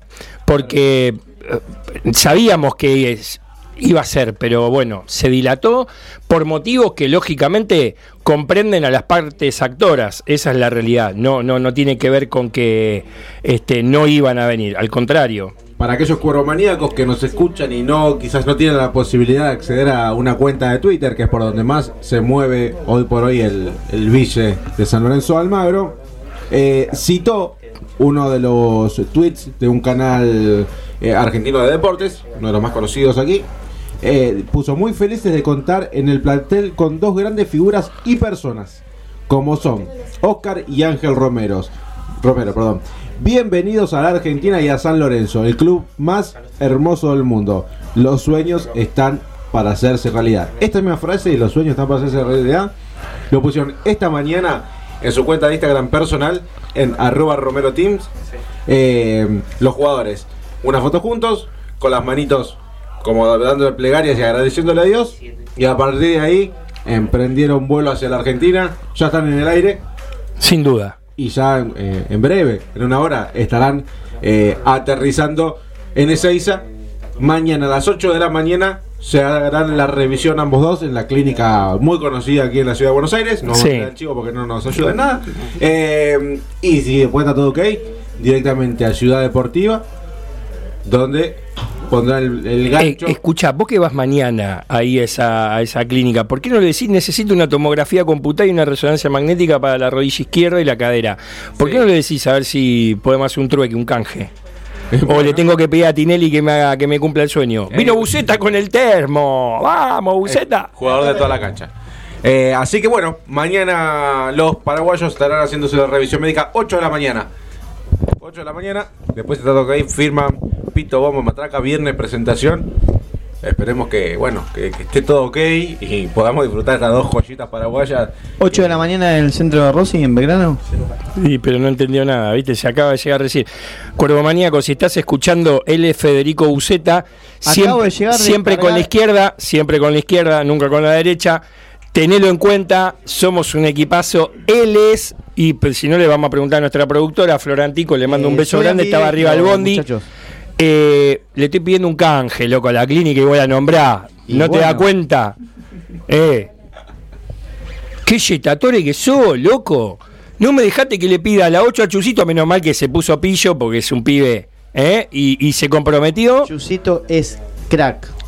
Porque eh, sabíamos que es- iba a ser, pero bueno, se dilató por motivos que lógicamente comprenden a las partes actoras. Esa es la realidad. No, no, no tiene que ver con que este, no iban a venir. Al contrario. Para aquellos cueromaníacos que nos escuchan y no, quizás no tienen la posibilidad de acceder a una cuenta de Twitter, que es por donde más se mueve hoy por hoy el, el ville de San Lorenzo Almagro, eh, citó uno de los tweets de un canal eh, argentino de deportes, uno de los más conocidos aquí. eh, puso muy felices de contar en el plantel con dos grandes figuras y personas, como son Oscar y Ángel Romeros. Romero, perdón. Bienvenidos a la Argentina y a San Lorenzo, el club más hermoso del mundo. Los sueños están para hacerse realidad. Esta misma frase los sueños están para hacerse realidad lo pusieron esta mañana en su cuenta de Instagram personal en arroba Romero Teams. Eh, los jugadores, una foto juntos, con las manitos como dando plegarias y agradeciéndole a Dios. Y a partir de ahí emprendieron vuelo hacia la Argentina. Ya están en el aire. Sin duda. Y ya eh, en breve, en una hora, estarán eh, aterrizando en Ezeiza. Mañana a las 8 de la mañana se harán la revisión ambos dos en la clínica muy conocida aquí en la ciudad de Buenos Aires. No Sí. vamos a dar chivo porque no nos ayuda en nada. Eh, y si después está todo ok, directamente a Ciudad Deportiva, donde pondrán el, el gancho. Eh, escucha, vos que vas mañana ahí a esa, a esa clínica, ¿por qué no le decís necesito una tomografía computada y una resonancia magnética para la rodilla izquierda y la cadera? ¿Por qué no le decís a ver si podemos hacer un trueque, un canje? O le tengo que pedir a Tinelli que me haga, que me cumpla el sueño. Vino Buceta con el termo. Vamos, Buceta. Jugador de toda la cancha. Eh, así que bueno, mañana los paraguayos estarán haciéndose la revisión médica 8 de la mañana. 8 de la mañana, después está todo ok, firman Pito Bombo Matraca, viernes presentación. Esperemos que, bueno, que, que esté todo ok y podamos disfrutar estas dos joyitas paraguayas. 8 de la mañana en el centro de Rossi, en Belgrano. Sí, pero no entendió nada, ¿viste? Se acaba de llegar recién. Cuervo Maníaco, si estás escuchando, él es Federico Buceta. Siempre, de llegar de siempre con la izquierda, siempre con la izquierda, nunca con la derecha. Tenelo en cuenta, somos un equipazo. Él es, y pues, si no le vamos a preguntar a nuestra productora, Florantico, le mando Eh, un beso soy grande, estaba arriba del ambidextro, bondi. muchachos. Eh, le estoy pidiendo un canje, loco, a la clínica y voy a nombrar. Y ¿No te das cuenta? Eh. ¿Qué yetatore que sos, loco? No me dejaste que le pida a la 8 a Chusito, menos mal que se puso pillo porque es un pibe, ¿eh? Y, y se comprometió. Chusito es crack.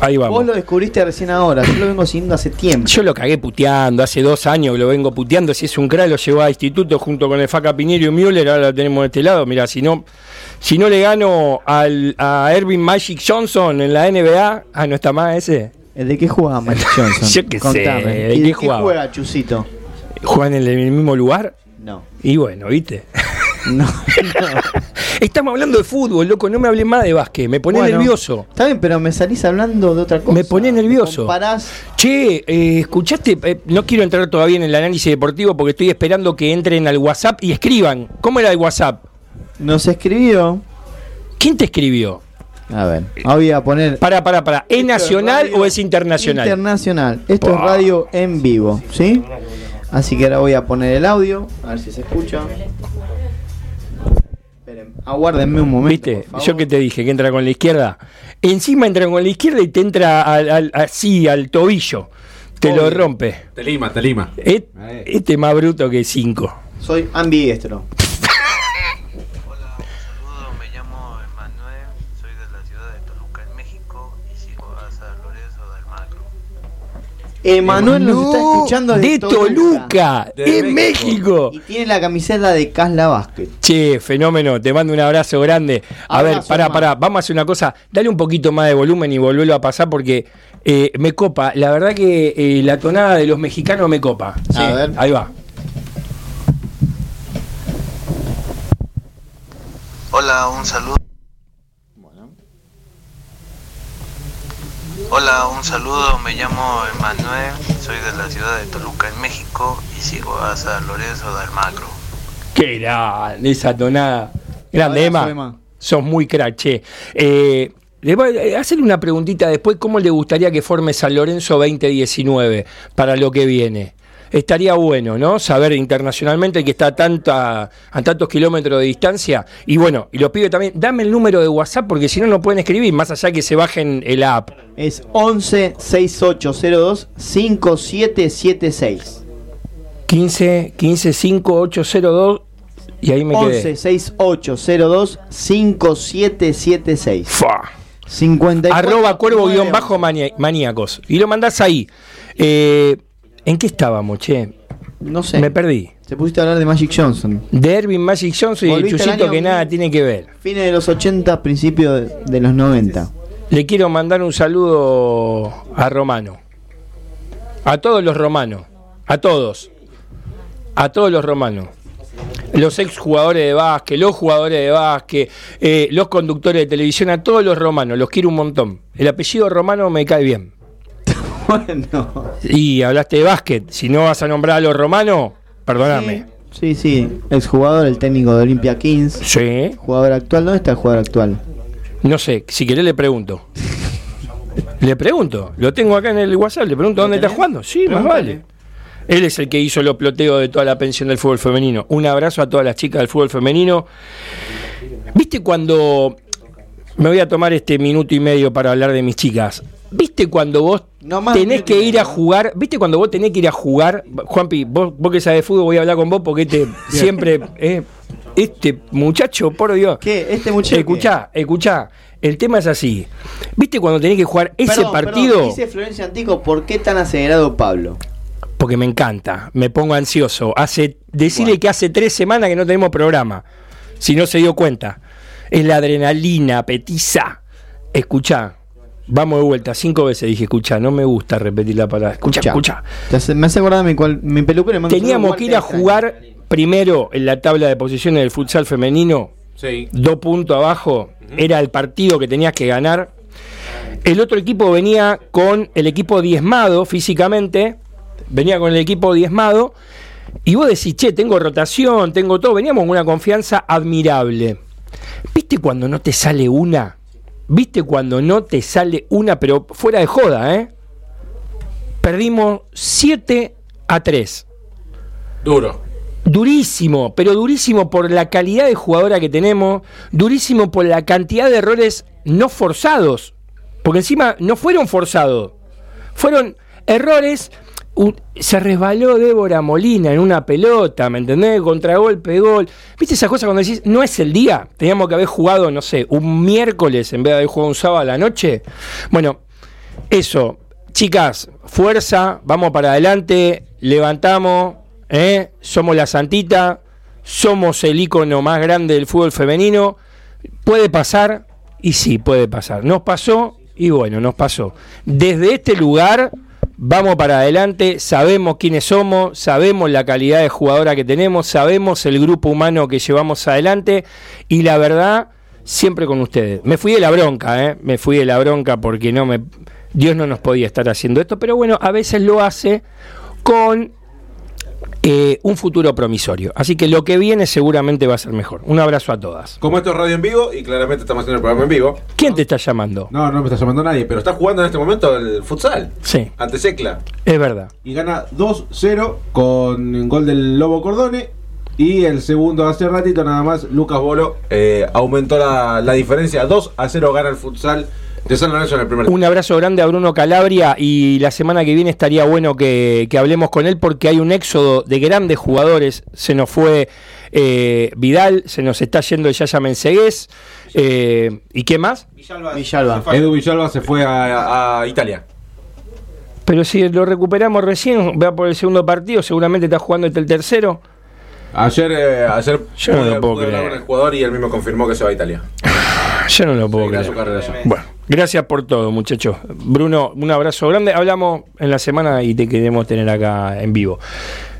Ahí vamos. Vos lo descubriste recién ahora, yo lo vengo siguiendo hace tiempo. Yo lo cagué puteando, hace dos años lo vengo puteando. Si es un crack, lo llevó a instituto junto con el Faca Piñero y Müller. Ahora lo tenemos de este lado. Mira, si no, si no le gano al, a Ervin Magic Johnson en la NBA, ah, no está más ese. ¿De qué jugaba Mike Johnson? Yo qué sé. ¿de ¿Y qué de qué jugaba? juega Chusito? ¿Juegan en el mismo lugar? No. Y bueno, ¿viste? No. Estamos hablando de fútbol, loco, no me hablé más de básquet, me pone Bueno, nervioso. Está bien, pero me salís hablando de otra cosa. Me pone nervioso. Che, eh, ¿escuchaste? Eh, no quiero entrar todavía en el análisis deportivo porque estoy esperando que entren al WhatsApp y escriban. ¿Cómo era el WhatsApp? Nos escribió. ¿Quién te escribió? A ver, voy a poner. Para, para, para. ¿Es nacional o es internacional? Internacional. Esto es radio en vivo, ¿sí? Así que ahora voy a poner el audio, a ver si se escucha. Esperen, aguárdenme un momento. ¿Viste? por favor. Yo que te dije que entra con la izquierda. Encima entra con la izquierda y te entra al, al- así al tobillo. Te lo rompe. Te lima, te lima. Et- Este es más bruto que cinco. Soy ambidiestro. Emanuel nos está escuchando de Toluca, De en México. Y tiene la camiseta de Casla Vázquez. Che, fenómeno, te mando un abrazo grande. A ver, pará, hermano. pará, vamos a hacer una cosa. Dale un poquito más de volumen y volverlo a pasar porque eh, me copa. La verdad que eh, la tonada de los mexicanos me copa. Sí, A ver. Ahí va. Hola, un saludo. Hola, un saludo. Me llamo Emanuel, soy de la ciudad de Toluca, en México, y sigo a San Lorenzo de Almagro. Qué grande esa tonada. Grande, Abrazo, Emma. Emma. Sos muy crache. Eh, le voy a hacer una preguntita después. ¿Cómo le gustaría que forme San Lorenzo 2019 para lo que viene? Estaría bueno, ¿no? Saber internacionalmente que está a, tanta, a tantos kilómetros de distancia. Y bueno, y los pibes también, dame el número de WhatsApp porque si no, no pueden escribir, más allá que se bajen el app. Es 11 6802 5776. 15 15 5802 y ahí me quedé. 11 6802 5776. Fua. 54 Arroba cuervo guion 9. bajo maníacos. Y lo mandás ahí. Eh, ¿En qué estábamos, che? No sé. Me perdí. Te pusiste a hablar de Magic Johnson. De Ervin Magic Johnson y Chusito año que nada tiene que ver. Fines de los 80, principios de, de los 90. Le quiero mandar un saludo a Romano. A todos los romanos. A todos. A todos los romanos. Los ex jugadores de básquet, los jugadores de básquet, eh, los conductores de televisión, a todos los romanos. Los quiero un montón. El apellido romano me cae bien. Bueno. Y hablaste de básquet. Si no vas a nombrar a los romanos, perdóname. Sí, sí. Exjugador, el técnico de Olympia Kings. Sí. Jugador actual. ¿Dónde está el jugador actual? No sé, si querés le pregunto. Le pregunto, lo tengo acá en el WhatsApp, le pregunto dónde está jugando. Sí, más vale. Él es el que hizo los ploteos de toda la pensión del fútbol femenino. Un abrazo a todas las chicas del fútbol femenino. ¿Viste cuando me voy a tomar este minuto y medio para hablar de mis chicas? ¿Viste cuando vos No tenés que ir a jugar? ¿Viste cuando vos tenés que ir a jugar? Juanpi, vos, vos que sabés de fútbol, voy a hablar con vos porque este siempre. eh, este muchacho, por Dios. ¿Qué? ¿Este muchacho Escuchá, escuchá. El tema es así. ¿Viste cuando tenés que jugar ese Perdón, partido? perdón, dice Florencia Antico, ¿por qué tan acelerado Pablo? Porque me encanta, me pongo ansioso. Hace, decirle que hace tres semanas que no tenemos programa. Si no se dio cuenta. Es la adrenalina, petiza. Escuchá. Vamos de vuelta, cinco veces dije escuchá, no me gusta repetir la palabra. Escucha, escucha. Me hace acordar mi, cual, mi peluquero. me Teníamos que ir a jugar primero en la tabla de posiciones del futsal femenino. Sí. Dos puntos abajo. Era el partido que tenías que ganar. El otro equipo venía con el equipo diezmado físicamente. Venía con el equipo diezmado. Y vos decís, che, tengo rotación, tengo todo. Veníamos con una confianza admirable. ¿Viste cuando no te sale una? ¿Viste cuando no te sale una, pero fuera de joda, eh? Perdimos 7 a 3. Duro. Durísimo, pero durísimo por la calidad de jugadora que tenemos, durísimo por la cantidad de errores no forzados, porque encima no fueron forzados, fueron errores. Se resbaló Débora Molina en una pelota, ¿me entendés? Contragolpe, gol. ¿Viste esa cosa cuando decís, no es el día? Teníamos que haber jugado, no sé, un miércoles en vez de haber jugado un sábado a la noche. Bueno, eso, chicas, fuerza, vamos para adelante, levantamos, ¿eh? somos la santita, somos el ícono más grande del fútbol femenino. Puede pasar, y sí, puede pasar. Nos pasó, y bueno, nos pasó. Desde este lugar vamos para adelante, sabemos quiénes somos, sabemos la calidad de jugadora que tenemos, sabemos el grupo humano que llevamos adelante y la verdad, siempre con ustedes. Me fui de la bronca, ¿eh? me fui de la bronca porque no me, Dios no nos podía estar haciendo esto, pero bueno, a veces lo hace con eh, un futuro promisorio. Así que lo que viene seguramente va a ser mejor. Un abrazo a todas. Como esto es radio en vivo y claramente estamos haciendo el programa en vivo. ¿Quién te está llamando? No, no me está llamando nadie, pero está jugando en este momento el futsal. Sí. Ante Secla. Es verdad. Y gana 2-0 con gol del Lobo Cordone. Y el segundo hace ratito nada más, Lucas Bolo eh, aumentó la, la diferencia. 2 a 0 gana el futsal de San Lorenzo en el primer Un abrazo grande a Bruno Calabria y la semana que viene estaría bueno que, que hablemos con él porque hay un éxodo de grandes jugadores. Se nos fue eh, Vidal, se nos está yendo el Yaya Mensegués. eh, ¿Y qué más? Villalba. Edu Villalba se fue a, a Italia. Pero si lo recuperamos recién, va por el segundo partido, seguramente está jugando el tercero. Ayer, eh, ayer Yo no lo puedo pude hablar creer. con el jugador y él mismo confirmó que se va a Italia. Yo no lo puedo Seguirá creer. su carrera allá. Bueno, gracias por todo, muchachos. Bruno, un abrazo grande. Hablamos en la semana y te queremos tener acá en vivo.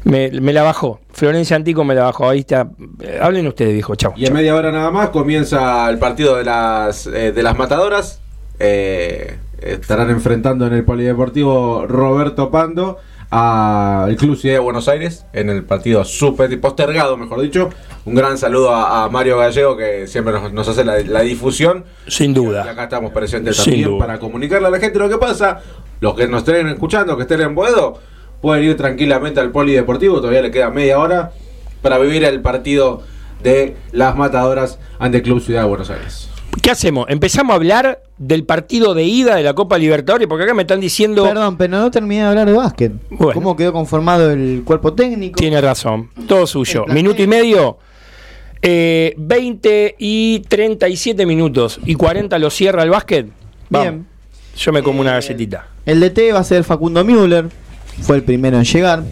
Me, me la bajó. Florencia Antico me la bajó. Ahí está. Eh, Hablen ustedes, viejo. Chau. Y en media hora nada más comienza el partido de las, eh, de las matadoras. Eh, estarán enfrentando en el Polideportivo Roberto Pando al Club Ciudad de Buenos Aires en el partido super postergado, mejor dicho. Un gran saludo a, a Mario Gallego que siempre nos, nos hace la, la difusión. Sin Y duda. acá estamos presentes Sin también duda. para comunicarle a la gente lo que pasa. Los que nos estén escuchando, que estén en Boedo, pueden ir tranquilamente al Polideportivo. Todavía le queda media hora para vivir el partido de las matadoras ante el Club Ciudad de Buenos Aires. ¿Qué hacemos? ¿Empezamos a hablar del partido de ida de la Copa Libertadores? Porque acá me están diciendo. Perdón, pero no terminé de hablar de básquet. Bueno. ¿Cómo quedó conformado el cuerpo técnico? Tiene razón. Todo suyo. Minuto y medio. Eh, 20 y 37 minutos. Y 40 lo cierra el básquet. Vamos. Bien. Yo me como una galletita. El DT va a ser Facundo Müller. Fue el primero en llegar.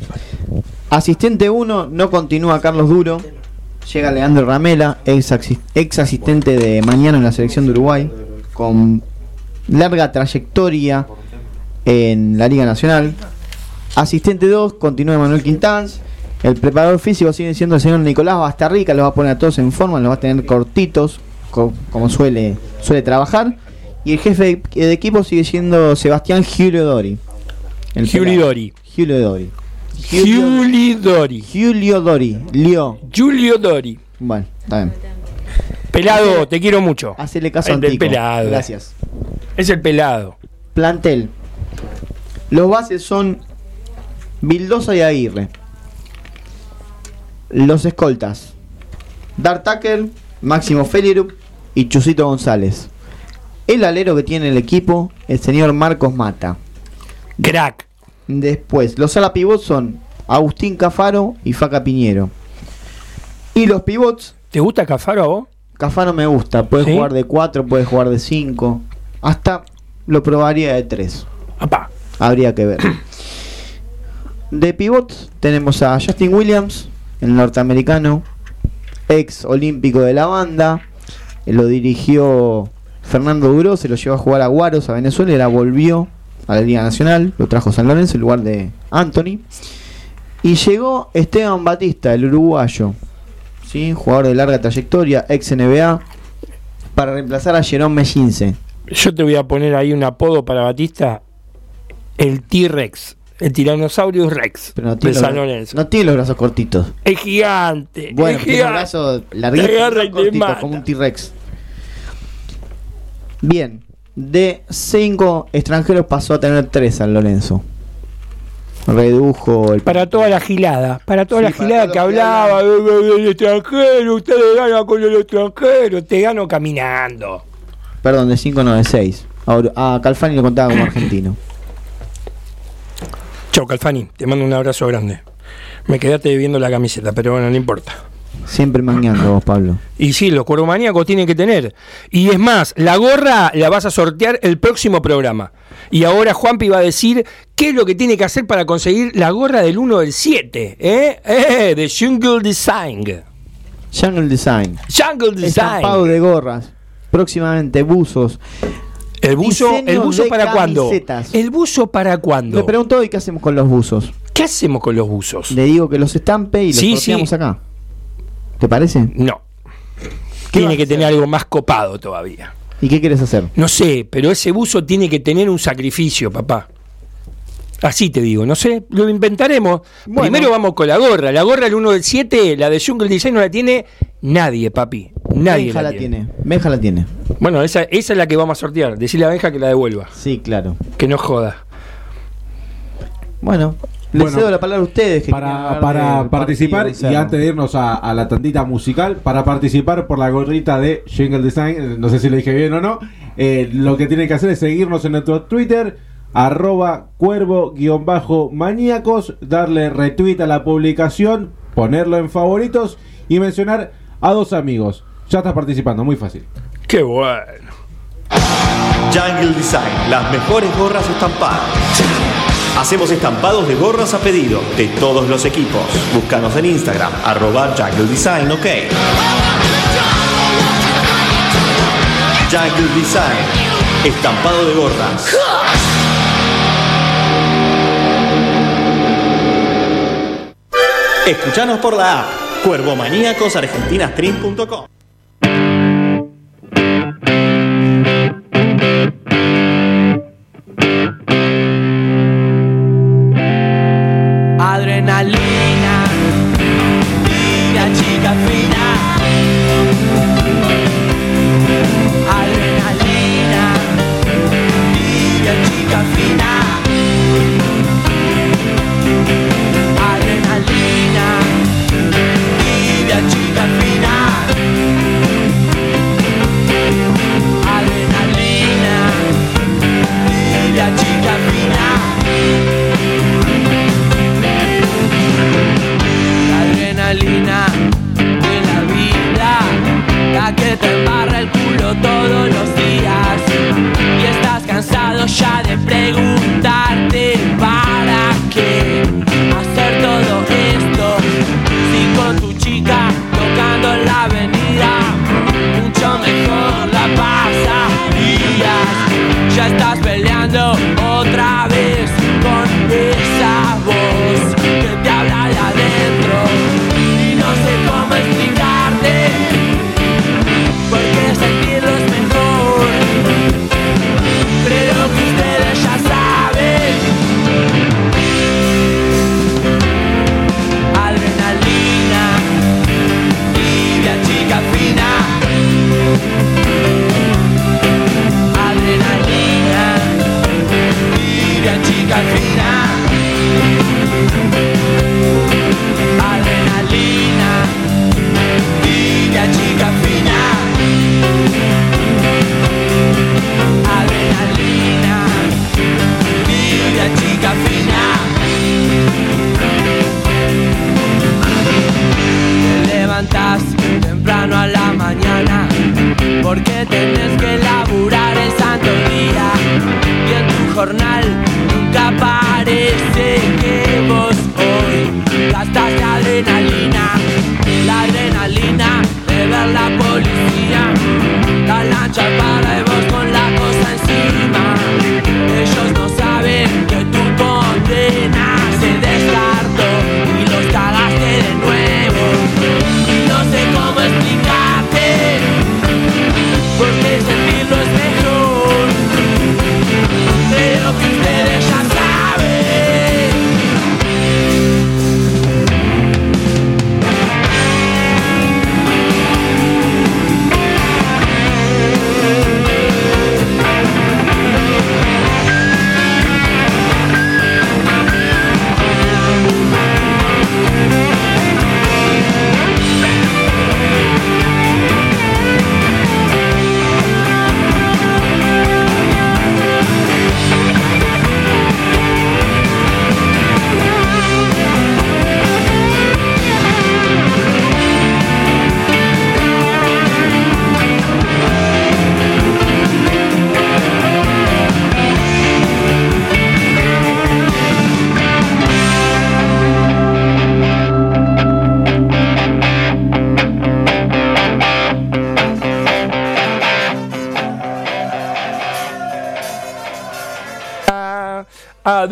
Asistente 1 no continúa Carlos Duro. Llega Leandro Ramela, ex, ex asistente de mañana en la selección de Uruguay. Con larga trayectoria en la Liga Nacional. Asistente 2 continúa Manuel Quintanz. El preparador físico sigue siendo el señor Nicolás Bastarrica. Los va a poner a todos en forma, los va a tener cortitos, co- como suele, suele trabajar. Y el jefe de, de equipo sigue siendo Sebastián Giulio Dori. Giulio. Dori. Giulio Dori. Giulio Dori. Giulio Dori. Lio. Giulio Dori. Bueno, está bien. Pelado, te quiero mucho. Hacele caso a El del Antico. pelado. Gracias. Es el pelado. Plantel. Los bases son Vildosa y Aguirre. Los escoltas. Dart Tucker, Máximo Felirup y Chusito González. El alero que tiene el equipo, el señor Marcos Mata. Crack. Después, los ala pivots son Agustín Cafaro y Faca Piñero. Y los pivots. ¿Te gusta Cafaro a vos? Cafaro me gusta. Puede ¿Sí? jugar de 4, puede jugar de 5. Hasta lo probaría de 3. Habría que ver. De pivots tenemos a Justin Williams, el norteamericano, ex olímpico de la banda. Lo dirigió Fernando Duró, se lo llevó a jugar a Guaros, a Venezuela, y ahora volvió a la Liga Nacional. Lo trajo San Lorenzo en lugar de Anthony. Y llegó Esteban Batista, el uruguayo, ¿sí? jugador de larga trayectoria, ex NBA, para reemplazar a Jerome Mellince. Yo te voy a poner ahí un apodo para Batista. El T-Rex. El Tiranosaurio Rex. Pero no de tiene, San los, Lorenzo. no tiene los brazos cortitos. Es gigante. Bueno, es tiene gigante. brazos Te larguitos, cortitos, como un T-Rex. Bien, de cinco extranjeros pasó a tener tres San Lorenzo. Redujo el. Para toda la gilada, para toda Sí, la gilada que hablaba "Eh, eh, del extranjero, ustedes ganan con el extranjero, te gano caminando. Perdón, de cinco no, de seis. Ahora, a Calfani lo contaba como argentino. Chau, Calfani, te mando un abrazo grande. Me quedaste debiendo la camiseta, pero bueno, no importa. Siempre mangueando vos, Pablo. Y sí, los cueromaníacos tienen que tener. Y es más, la gorra la vas a sortear el próximo programa. Y ahora Juanpi va a decir qué es lo que tiene que hacer para conseguir la gorra del 1 del 7, ¿eh? ¿eh? De Jungle Design. Jungle Design. Jungle Design. Estampado de gorras. Próximamente buzos. ¿El buzo, el buzo para cuándo? ¿El buzo para cuándo? Me preguntó hoy qué hacemos con los buzos. ¿Qué hacemos con los buzos? Le digo que los estampe y los Sí, sí. acá. ¿Te parece? No. Tiene que tener algo más copado todavía. ¿Y qué quieres hacer? No sé, pero ese buzo tiene que tener un sacrificio, papá. Así te digo, no sé, lo inventaremos. Primero vamos con la gorra. La gorra, el 1 del 7, la de Jungle Design no la tiene nadie, papi. Nadie Benja la, la tiene. tiene. Benja la tiene. Bueno, esa, esa es la que vamos a sortear. Decirle a Benja que la devuelva. Sí, claro. Que no joda. Bueno, les Bueno, cedo la palabra a ustedes. Que Para, para participar partido y antes de irnos a, a la tandita musical, para participar por la gorrita de Jingle Design, eh, no sé si lo dije bien o no, eh, lo que tienen que hacer es seguirnos en nuestro Twitter, arroba cuervo-maníacos, darle retweet a la publicación, ponerlo en favoritos y mencionar a dos amigos. Ya estás participando, muy fácil. Qué bueno. Jungle Design, las mejores gorras estampadas. Hacemos estampados de gorras a pedido de todos los equipos. Búscanos en Instagram, arroba Jungle Design, ok. Jungle Design, estampado de gorras. Escuchanos por la app cuervomaníacosargentinastream.com. que laburar el santo día y en tu jornal.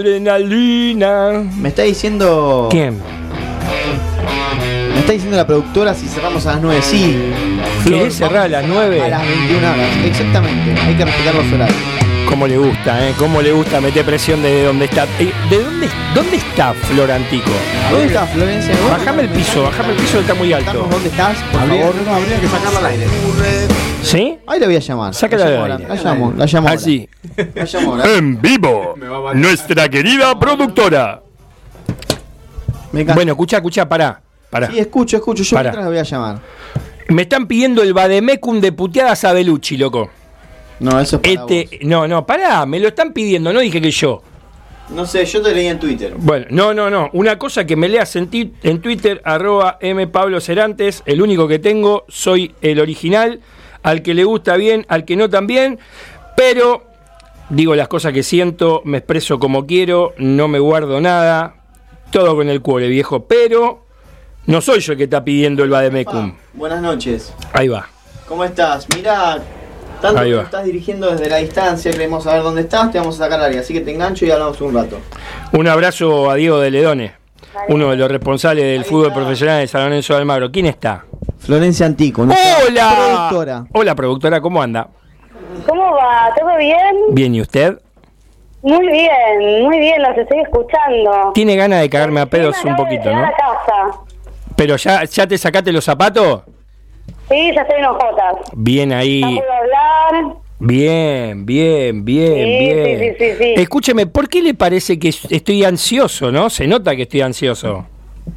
Adrenalina. Me está diciendo. ¿Quién? Me está diciendo la productora si cerramos a las 9. Sí. ¿Querés cerrar a las 9? A las 21 horas. Exactamente. Hay que respetar los horarios. Cómo le gusta, ¿eh? Cómo le gusta meter presión desde donde está. Eh, ¿De dónde, dónde está Flor Antico? ¿Dónde está Florencia? Bajame el piso, bajame el piso, está muy alto. ¿Dónde estás? Por Habría, favor. no, habría que sacarla al aire. ¿Sí? Ahí la voy a llamar. Sácala la llamo ahora. aire. La llamo, la llamo. Así. La llamo ahora. En vivo. Nuestra querida productora. Me. Bueno, escucha, escucha, pará. Pará. Sí, escucho, escucho. Yo mientras la voy a llamar. Me están pidiendo el Bademecum de puteadas a Belucci, loco. No, eso es para Este, no, no, pará, me lo están pidiendo, no dije que yo. No sé, yo te leí en Twitter. Bueno, no, no, no. Una cosa que me leas en, en Twitter, arroba M. Pablo Cerantes, el único que tengo, soy el original. Al que le gusta bien, al que no también. Pero digo las cosas que siento, me expreso como quiero, no me guardo nada. Todo con el cuore, viejo. Pero no soy yo el que está pidiendo el Bademecum. Buenas noches. Ahí va. ¿Cómo estás? Mirá, tanto Ahí que va. estás dirigiendo desde la distancia, queremos saber dónde estás, te vamos a sacar al área. Así que te engancho y hablamos un rato. Un abrazo a Diego de Ledone, uno de los responsables del fútbol profesional de San Lorenzo de Almagro. ¿Quién está? Florencia Antico, nuestra ¡Hola! productora. Hola, productora, ¿cómo anda? ¿Cómo va? ¿Todo bien? Bien, ¿y usted? Muy bien, muy bien, los estoy escuchando. Tiene ganas de cagarme a pedos un poquito, ¿no? a casa. Pero ya, ya te sacaste los zapatos. Sí, ya estoy en ojotas. Bien Ya ahí. puedo hablar. Bien, bien, bien, Sí, bien. sí, sí, sí, sí. Escúcheme, ¿por qué le parece que estoy ansioso, no? Se nota que estoy ansioso.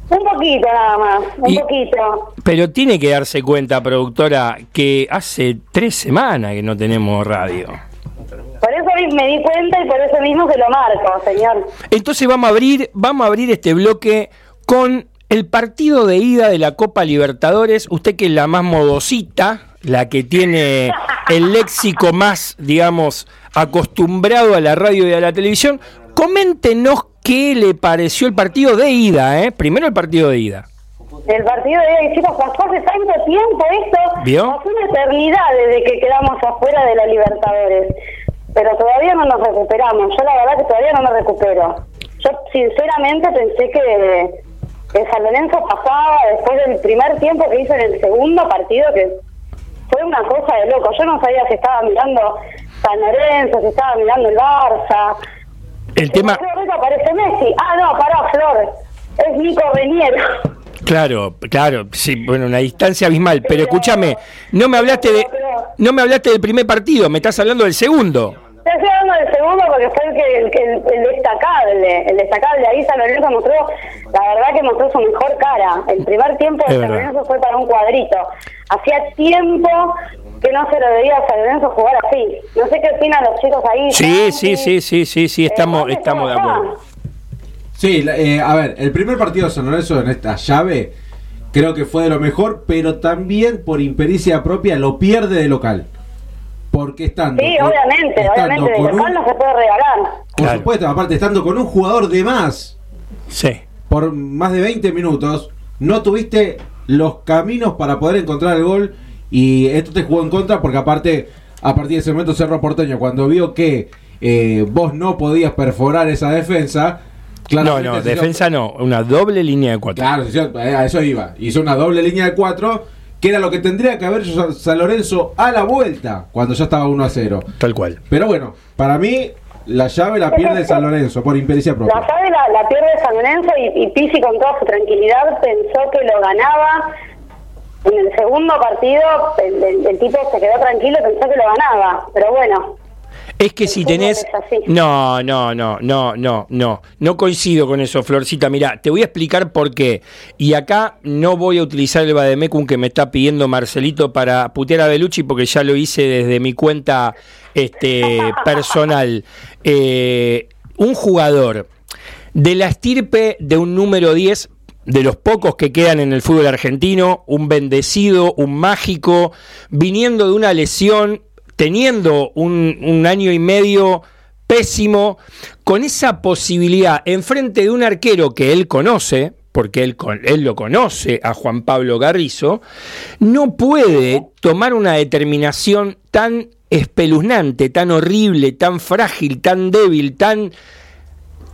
Un poquito nada más, un Y- poquito. Pero tiene que darse cuenta, productora, que hace tres semanas que no tenemos radio. Por eso me di cuenta y por eso mismo se lo marco, señor. Entonces vamos a abrir, vamos a abrir este bloque con el partido de ida de la Copa Libertadores. Usted que es la más modosita, la que tiene el léxico más, digamos, acostumbrado a la radio y a la televisión, coméntenos qué le pareció el partido de ida, ¿eh? Primero el partido de ida. El partido de hoy, chicos, pasó hace tanto tiempo esto. ¿Vio? Pasó una eternidad desde que quedamos afuera de la Libertadores. Pero todavía no nos recuperamos. Yo la verdad que todavía no me recupero. Yo sinceramente pensé que, que San Lorenzo pasaba después del primer tiempo que hizo en el segundo partido, que fue una cosa de loco. Yo no sabía si estaba mirando San Lorenzo, si estaba mirando el Barça. El tema, momento aparece Messi. Ah, no, pará, Flor. Es Nico Reniero. claro, claro, sí, bueno, una distancia abismal. Pero escúchame, no me hablaste de, no me hablaste del primer partido, me estás hablando del segundo. Estoy hablando del segundo porque fue el, que, el, que- el- destacable. El destacable. Ahí San Lorenzo mostró, la verdad que mostró su mejor cara. El primer tiempo de San. Lorenzo fue para un cuadrito. Hacía tiempo que no se lo veía a San Lorenzo jugar así. No sé qué opinan los chicos ahí. Sí, sí, sí, sí, sí, sí, estamos, estamos de acuerdo. Sí, eh, a ver, el primer partido de San Lorenzo en esta llave creo que fue de lo mejor, pero también por impericia propia lo pierde de local. Porque estando. Sí, con- obviamente, estando obviamente. De con local un- no se puede regalar. Por supuesto, aparte estando con un jugador de más. Sí. Por más de 20 minutos, no tuviste los caminos para poder encontrar el gol. Y esto te jugó en contra porque aparte, a partir de ese momento Cerro Porteño, cuando vio que eh, vos no podías perforar esa defensa, No, no, defensa no, una doble línea de cuatro. Claro, sí, sí, a eso iba. Hizo una doble línea de cuatro, que era lo que tendría que haber hecho San- San Lorenzo a la vuelta, cuando ya estaba 1 a 0. Tal cual. Pero bueno, para mí, la llave la pierde San Lorenzo por impericia propia. La llave la, la pierde San Lorenzo y, y Pizzi con toda su tranquilidad pensó que lo ganaba. En el segundo partido el, el- el tipo se quedó tranquilo y pensó que lo ganaba. Pero bueno, Es que si tenés... es. No, no, no, no, no, no. No coincido con eso, Florcita. Mira, te voy a explicar por qué. Y acá no voy a utilizar el Bademecum que me está pidiendo Marcelito para putear a Belucci porque ya lo hice desde mi cuenta este, personal. Eh, un jugador de la estirpe de un número 10 de los pocos que quedan en el fútbol argentino, un bendecido, un mágico, viniendo de una lesión, teniendo un, año y medio pésimo, con esa posibilidad enfrente de un arquero que él conoce, porque él, él lo conoce a Juan Pablo Garrizo, no puede tomar una determinación tan espeluznante, tan horrible, tan frágil, tan débil, tan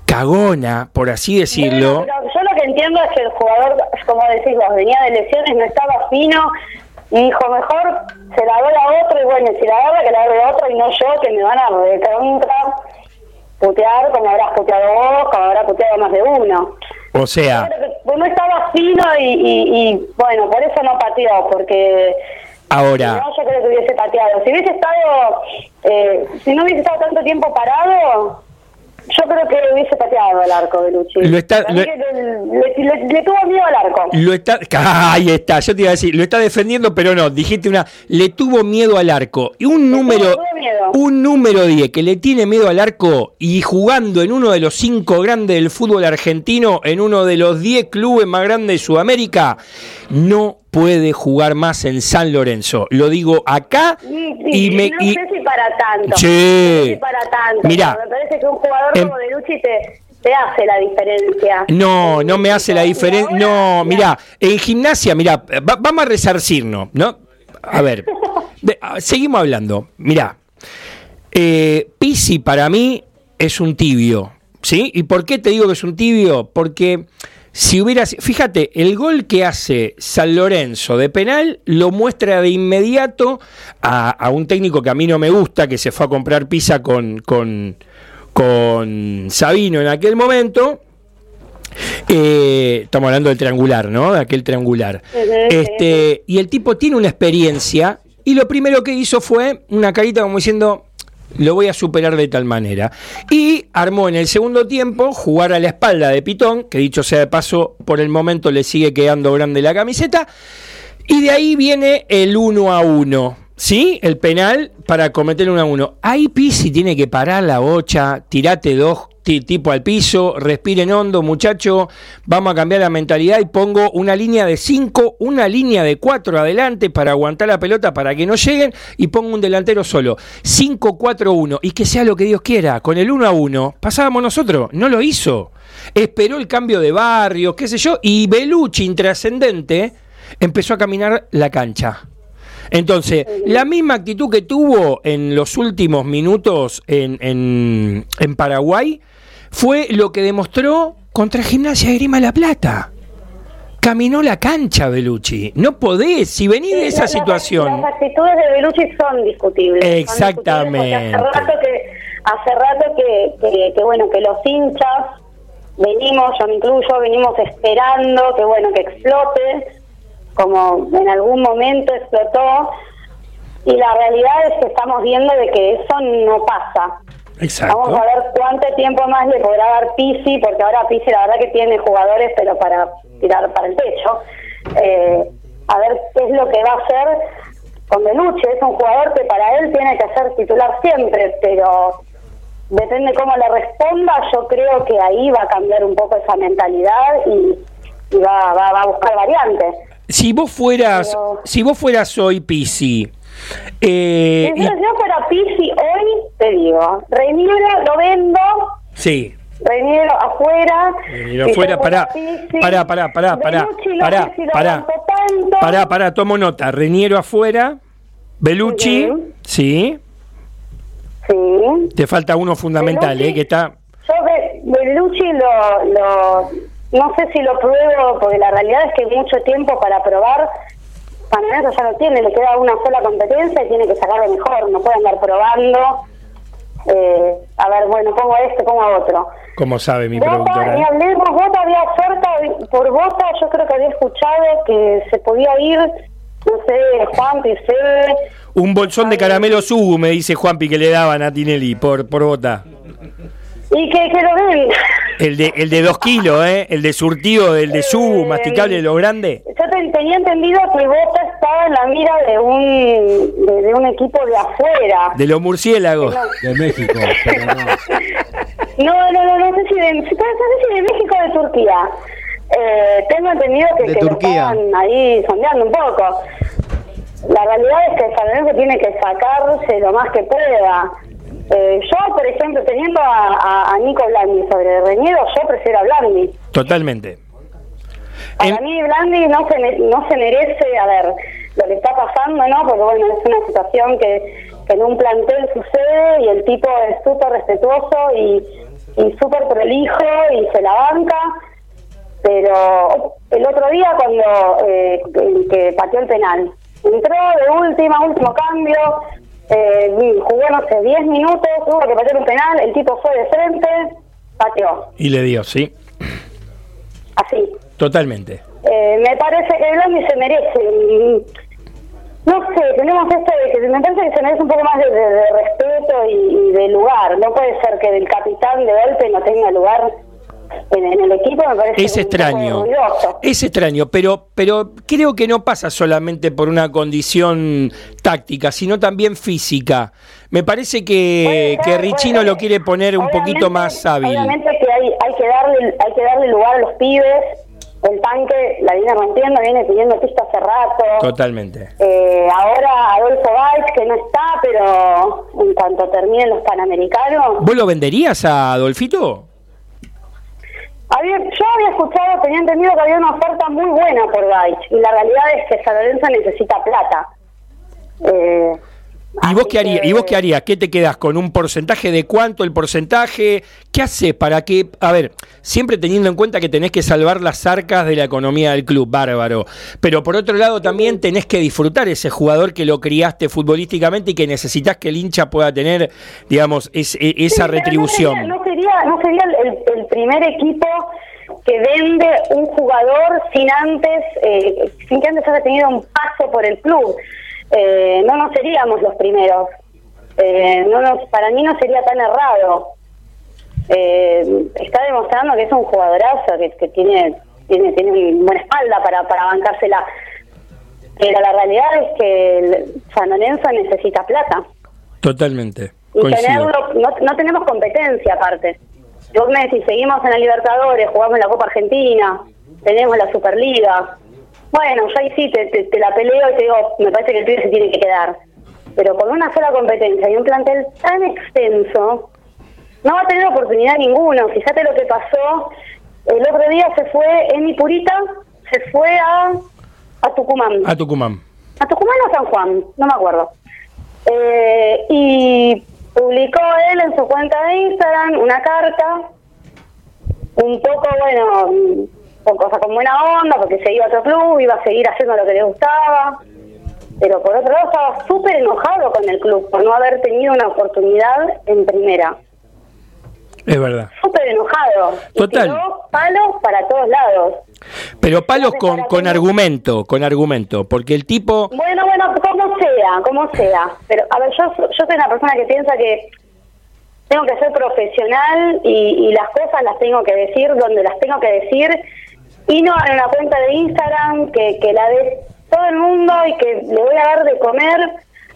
cagona, por así decirlo. Lo que entiendo es que el jugador, como decís vos, venía de lesiones, no estaba fino y dijo, mejor se la doy a otro y bueno, si la agarra que la agarre a otro y no yo, que me van a recontra putear como habrás puteado vos, como habrá puteado más de uno. O sea, Pero que pues no estaba fino y, y, y, bueno, por eso no pateó, porque ahora, no, yo creo que hubiese pateado. Si hubiese estado, eh, si no hubiese estado tanto tiempo parado, yo creo que hubiese pateado el arco de Luchi. Lo está- lo- le, le- le tuvo miedo al arco. lo está. Ahí está, yo te iba a decir, lo está defendiendo, pero no, dijiste una. Le tuvo miedo al arco. Y un número. Un número 10 que le tiene miedo al arco y jugando en uno de los cinco grandes del fútbol argentino, en uno de los 10 clubes más grandes de Sudamérica, no puede jugar más en San Lorenzo. Lo digo acá y me. no y- sé si para tanto. Sí. No sé si para tanto. Mirá. Me parece que un jugador Em- como de Luchi te, te hace la diferencia. No, no me hace la diferencia. No, mira, en gimnasia, mira, vamos a resarcirnos, ¿no? A ver, de- ah, seguimos hablando. Mira, eh, Pisi para mí es un tibio, ¿sí? ¿Y por qué te digo que es un tibio? Porque si hubiera, fíjate, el gol que hace San Lorenzo de penal lo muestra de inmediato a, a un técnico que a mí no me gusta, que se fue a comprar pizza con, con, con Sabino en aquel momento. Eh, estamos hablando del triangular, ¿no? De aquel triangular. Este, y el tipo tiene una experiencia y lo primero que hizo fue una carita como diciendo, lo voy a superar de tal manera. Y armó en el segundo tiempo jugar a la espalda de Pitón, que dicho sea de paso, por el momento le sigue quedando grande la camiseta. Y de ahí viene el 1 a 1. ¿Sí? El penal para cometer un a 1. Ahí Pisi tiene que parar la bocha, tirate dos tipo al piso, respiren hondo, muchacho. Vamos a cambiar la mentalidad y pongo una línea de 5, una línea de 4 adelante para aguantar la pelota para que no lleguen y pongo un delantero solo. 5-4-1 y que sea lo que Dios quiera. Con el 1 a 1 pasábamos nosotros, no lo hizo. Esperó el cambio de barrio, qué sé yo, y Belucci, intrascendente, empezó a caminar la cancha. Entonces, la misma actitud que tuvo en los últimos minutos en, en- en Paraguay fue lo que demostró contra Gimnasia de Grima La Plata. Caminó la cancha, Belucci. No podés, si venís de esa situación. Las actitudes de Belucci son discutibles. son Exactamente. discutibles Hace rato que, hace rato que, que, que, bueno, que los hinchas venimos, yo me incluyo, venimos esperando que bueno, que explote, como en algún momento explotó, y la realidad es que estamos viendo de que eso no pasa. Exacto. Vamos a ver cuánto tiempo más le podrá dar Pisi, porque ahora Pisi la verdad que tiene jugadores, pero para tirar para el techo. Eh, a ver qué es lo que va a hacer con Belucci. Es un jugador que para él tiene que ser titular siempre, pero depende cómo le responda. Yo creo que ahí va a cambiar un poco esa mentalidad y, y va, va, va a buscar variantes. Si vos fueras, si vos fueras hoy Pisi, eh, Si yo fuera Pisi hoy, te digo, Reiniero lo vendo, sí, Reiniero afuera. Reiniero si afuera, fuera pará, pará, pará, pará, pará, pará, pará. tomo nota. Reniero afuera, Belucci, sí. Sí. Te falta uno fundamental, eh, que está. Yo Belucci lo, lo, no sé si lo pruebo, porque la realidad es que mucho tiempo para probar, San Lorenzo ya no tiene, le queda una sola competencia y tiene que sacar lo mejor, no puede andar probando. Eh, a ver, bueno, pongo a este, pongo a otro. Como sabe mi Bota, productora. ni eh. hablemos, Bota había oferta por Bota, yo creo que había escuchado que se podía ir, no sé, Juan Picé, Un bolsón de caramelo Sugu, me dice Juanpi que le daban a Tinelli por, por bota. Y que, que lo ven. El de, el de dos kilos, ¿eh? El de surtido, del de Sugu, masticable, de lo grande. Yo te- tenía entendido que Bota estaba en la mira de un de, de un equipo de afuera. De los murciélagos. De México, pero no. No, no, no, no sé si de, no sé si de México o de Turquía. Eh, tengo entendido que, De que lo Turquía. estaban ahí sondeando un poco. La realidad es que San Lorenzo tiene que sacarse lo más que pueda. Eh, yo, por ejemplo, teniendo a, a, a Nico Blandi sobre Reñero, yo prefiero a Blandi. Totalmente. Para mí Blandi no se, me- no se merece, a ver, lo que está pasando, ¿no? Porque bueno, es una situación que, que en un plantel sucede y el tipo es súper respetuoso y, y súper prolijo y se la banca. Pero el otro día cuando eh, que, que pateó el penal, entró de última, último cambio, eh, jugó no sé, 10 minutos, tuvo que patear un penal, el tipo fue de frente, pateó, Y le dio, sí, así. totalmente. Eh, me parece que Blandi se merece. mm, No sé, tenemos esto de que me parece que se merece un poco más de, de- de respeto y, y de lugar. No puede ser que el capitán de golpe no tenga lugar en, en el equipo, me parece Es extraño. Es extraño, pero, pero creo que no pasa solamente por una condición táctica, sino también física. Me parece que, que Richino lo quiere poner un poquito más hábil. Obviamente que hay, hay que darle hay que darle lugar a los pibes. El tanque la viene rompiendo, viene pidiendo pista hace rato. Totalmente. Eh, ahora Adolfo Valls, que no está, pero en cuanto terminen los Panamericanos, ¿Vos lo venderías a Adolfito? Había, yo había escuchado, tenía entendido que había una oferta muy buena por Gaich y la realidad es que San necesita plata. Eh, ¿Y vos, qué harías? ¿Y vos qué harías? ¿Qué te quedas con un porcentaje de cuánto el porcentaje? ¿Qué haces para que, a ver, siempre teniendo en cuenta que tenés que salvar las arcas de la economía del club, bárbaro, pero por otro lado también tenés que disfrutar ese jugador que lo criaste futbolísticamente y que necesitas que el hincha pueda tener, digamos, es- e- esa sí, retribución? No sería, no sería, no sería el, el- el primer equipo que vende un jugador sin antes, eh, sin que antes haya tenido un paso por el club. Eh, no nos seríamos los primeros. Eh, no nos, para mí no sería tan errado. Eh, está demostrando que es un jugadorazo, que, que tiene, tiene, tiene una buena espalda para, para bancársela. Pero la realidad es que el San Lorenzo necesita plata. Totalmente. Y tenerlo, no, no tenemos competencia aparte. Vos me decís, seguimos en la Libertadores, jugamos en la Copa Argentina, tenemos la Superliga. Bueno, yo ahí sí te, te- te la peleo y te digo, me parece que el pibe se tiene que quedar. Pero con una sola competencia y un plantel tan extenso, no va a tener oportunidad ninguno. Fíjate lo que pasó. El otro día se fue Emi Purita, se fue a, a Tucumán. A Tucumán. ¿A Tucumán o San Juan? No me acuerdo. Eh, y publicó él en su cuenta de Instagram una carta, un poco, bueno, con cosa con buena onda, porque se iba a otro club, iba a seguir haciendo lo que le gustaba. Pero por otro lado estaba súper enojado con el club por no haber tenido una oportunidad en primera. Es verdad. Súper enojado. Y Total. tiró palos para todos lados. Pero palos con, con argumento, con argumento, porque el tipo... Bueno, bueno, como sea, como sea. Pero, a ver, yo, yo soy una persona que piensa que tengo que ser profesional y, y las cosas las tengo que decir donde las tengo que decir y no en una cuenta de Instagram que, que la ve todo el mundo y que le voy a dar de comer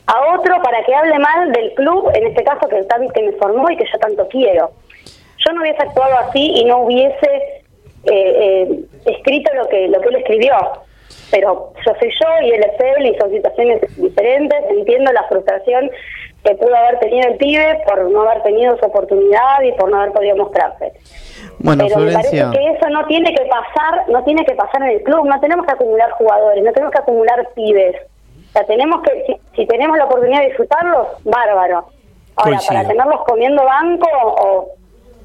a otro para que hable mal del club, en este caso que, que me formó y que yo tanto quiero. Yo no hubiese actuado así y no hubiese eh, eh, escrito lo que, lo que él escribió. Pero yo soy yo y él es él y son situaciones diferentes. Entiendo la frustración que pudo haber tenido el pibe por no haber tenido su oportunidad y por no haber podido mostrarse. Bueno, Pero me parece Florencia. que eso no tiene que pasar, no tiene que pasar en el club, no tenemos que acumular jugadores, no tenemos que acumular pibes. O sea, tenemos que, si, si tenemos la oportunidad de disfrutarlos, bárbaro. Ahora, Coincido. para tenerlos comiendo banco o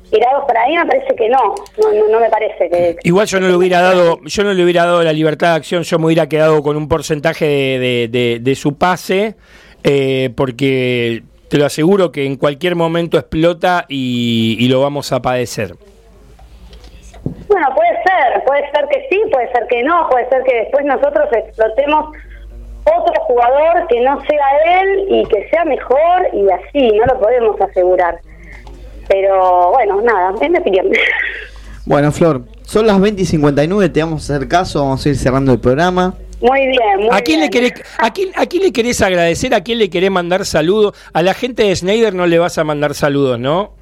tirados por ahí, me parece que no, no, no, no me parece que... Igual yo no le hubiera dado, yo no le hubiera dado la libertad de acción, yo me hubiera quedado con un porcentaje de, de- de- de su pase, eh, porque te lo aseguro que en cualquier momento explota y, y lo vamos a padecer. Ser, puede ser que sí, puede ser que no, puede ser que después nosotros explotemos otro jugador que no sea él y que sea mejor y así, no lo podemos asegurar. Pero bueno, nada, es mi opinión. Bueno, Flor, son las 20 y 59, te vamos a hacer caso, vamos a ir cerrando el programa. Muy bien, muy ¿A quién, le bien. querés, a, quién, ¿A quién le querés agradecer? ¿A quién le querés mandar saludos? A la gente de Snyder no le vas a mandar saludos, ¿no?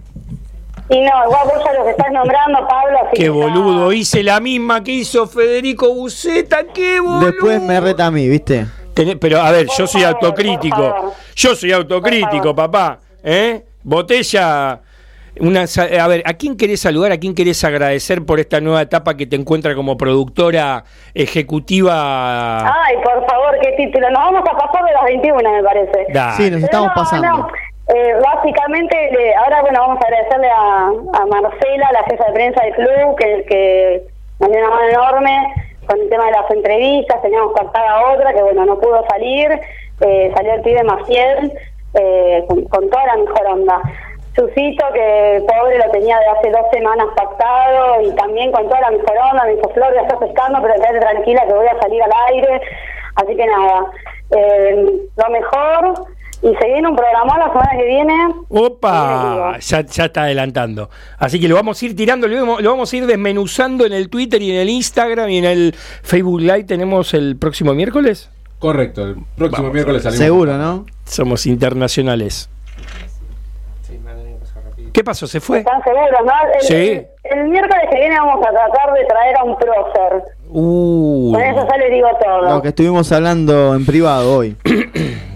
Y no, igual vos ya los estás nombrando, Pablo, Qué que boludo, hice la misma que hizo Federico Buceta, qué boludo. Después me reta a mí, ¿viste? Tenés- pero a ver, yo soy autocrítico. Yo soy autocrítico, papá. ¿Eh? Botella. Una, a ver, ¿a quién querés saludar? ¿A quién querés agradecer por esta nueva etapa que te encuentra como productora ejecutiva? Ay, por favor, qué título. Nos vamos a pasar de las 21, me parece. Sí, nos estamos no, pasando. no. Eh, básicamente, le- ahora bueno, vamos a agradecerle a, a Marcela, la jefa de prensa del club, que, que una mano enorme con el tema de las entrevistas, teníamos pactada otra, que bueno, no pudo salir, eh, salió el pibe Maciel, eh, con, con toda la mejor onda. Susito, que pobre lo tenía de hace dos semanas pactado y también con toda la mejor onda, me dijo Flor, ya estás pescando, pero quédate tranquila que voy a salir al aire. Así que nada, eh, lo mejor y se viene un programa la semana que viene. Opa, ya, ya está adelantando. Así que lo vamos a ir tirando, lo vamos, lo vamos a ir desmenuzando en el Twitter y en el Instagram y en el Facebook Live. ¿Tenemos el próximo miércoles? Correcto, el próximo Vamos, miércoles salimos. Seguro, ¿no? Somos internacionales. ¿Qué pasó? ¿Se fue? ¿Están seguros, no? El, Sí. el miércoles que viene vamos a tratar de traer a un prócer. Uh, Con eso ya les digo todo. Lo que estuvimos hablando en privado hoy.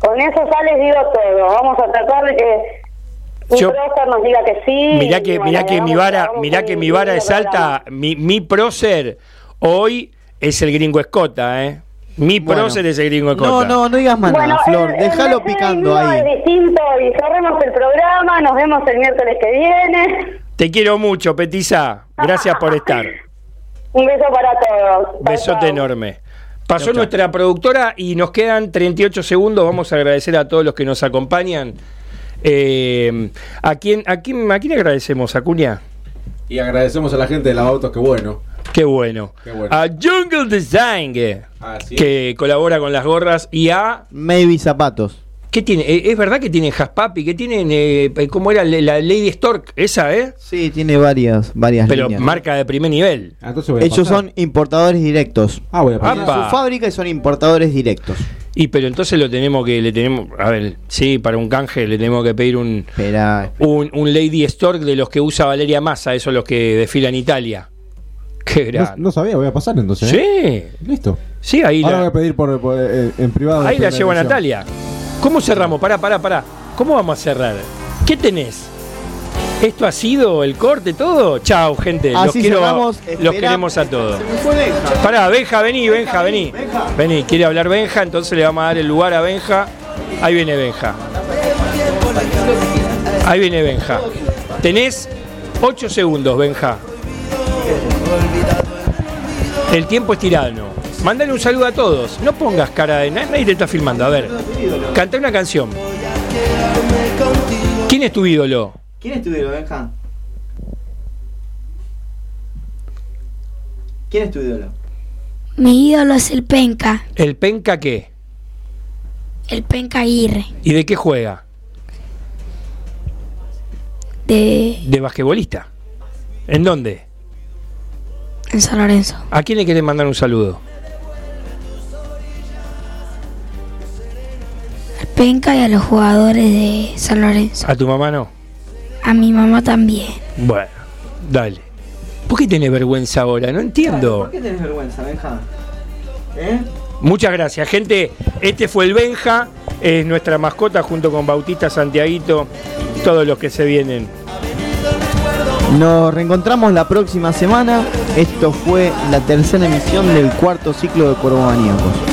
Con eso ya les digo todo. Vamos a tratar de que Yo- prócer nos diga que sí. mirá que, bueno, mirá que mi vara, mirá que mi vara es alta. Mi, mi prócer hoy es el gringo escota, ¿eh? Mi Bueno. prócer es el gringo escota. No, no, no digas más Bueno, nada, Flor. Déjalo picando ahí. Es distinto y cerremos el programa. Nos vemos el miércoles que viene. Te quiero mucho, Petiza. Gracias por estar. Un beso para todos. Chau, Besote chau. enorme. Pasó nuestra productora y nos quedan 38 segundos. Vamos a agradecer a todos los que nos acompañan. Eh, ¿a, quién, a, quién, ¿A quién agradecemos, Acuña? Y agradecemos a la gente de los autos, que bueno. Qué bueno. Qué bueno. A Jungle Design, que- Así que colabora con las gorras. Y a. Maybe zapatos. ¿Qué tiene? Eh, ¿Es verdad que tienen Haspapi? ¿Que tienen. eh, ¿Cómo era la la Lady Stork? Esa, ¿eh? Sí, tiene varias, varias Pero líneas. marca de primer nivel. Ah, Ellos son importadores directos. Ah, voy a pasar. Tienen Apa. su fábrica y son importadores directos. Y pero entonces lo tenemos que. Le tenemos. A ver, sí, para un canje le tenemos que pedir un. Espera, Un, un Lady Stork de los que usa Valeria Massa, esos los que desfilan en Italia. Qué No, grande. no sabía, voy a pasar entonces. ¿eh? Sí, Listo. sí, ahí Ahora voy a pedir por, por- eh, en privado. ahí la llevo a edición. Natalia. ¿Cómo cerramos? Pará, pará, pará. ¿Cómo vamos a cerrar? ¿Qué tenés? ¿Esto ha sido el corte todo? Chao, gente. los, Así quiero, cerramos. los Espera. queremos a todos. Benja. Pará, Benja, vení, Benja, vení. Vení, quiere hablar Benja, entonces le vamos a dar el lugar a Benja. Ahí viene Benja. Ahí viene Benja. Tenés 8 segundos, Benja. El tiempo es tirano. Mándale un saludo a todos. No pongas cara de na- nadie te está filmando. A ver, canta una canción. ¿Quién es tu ídolo? ¿Quién es tu ídolo, Benja? ¿Quién es tu ídolo? Mi ídolo es el Penca, ¿El Penca qué? el Penca Aguirre, ¿Y de qué juega? de De basquetbolista. ¿En dónde? en San Lorenzo. ¿A quién le querés mandar un saludo? Penca y a los jugadores de San Lorenzo. ¿A tu mamá no? A mi mamá también. Bueno, dale. ¿Por qué tenés vergüenza ahora? No entiendo. ¿Por qué tenés vergüenza, Benja? ¿Eh? Muchas gracias, gente. Este fue el Benja, es nuestra mascota junto con Bautista Santiaguito, todos los que se vienen. Nos reencontramos la próxima semana. Esto fue la tercera emisión del cuarto ciclo de Cuervo Maníacos.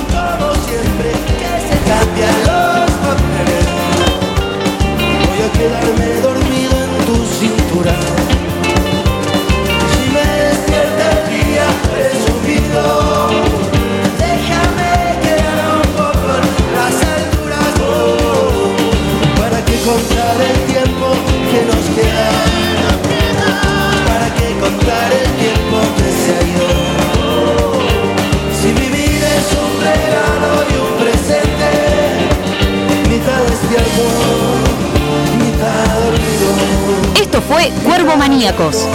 Fue Cuervo Maníacos.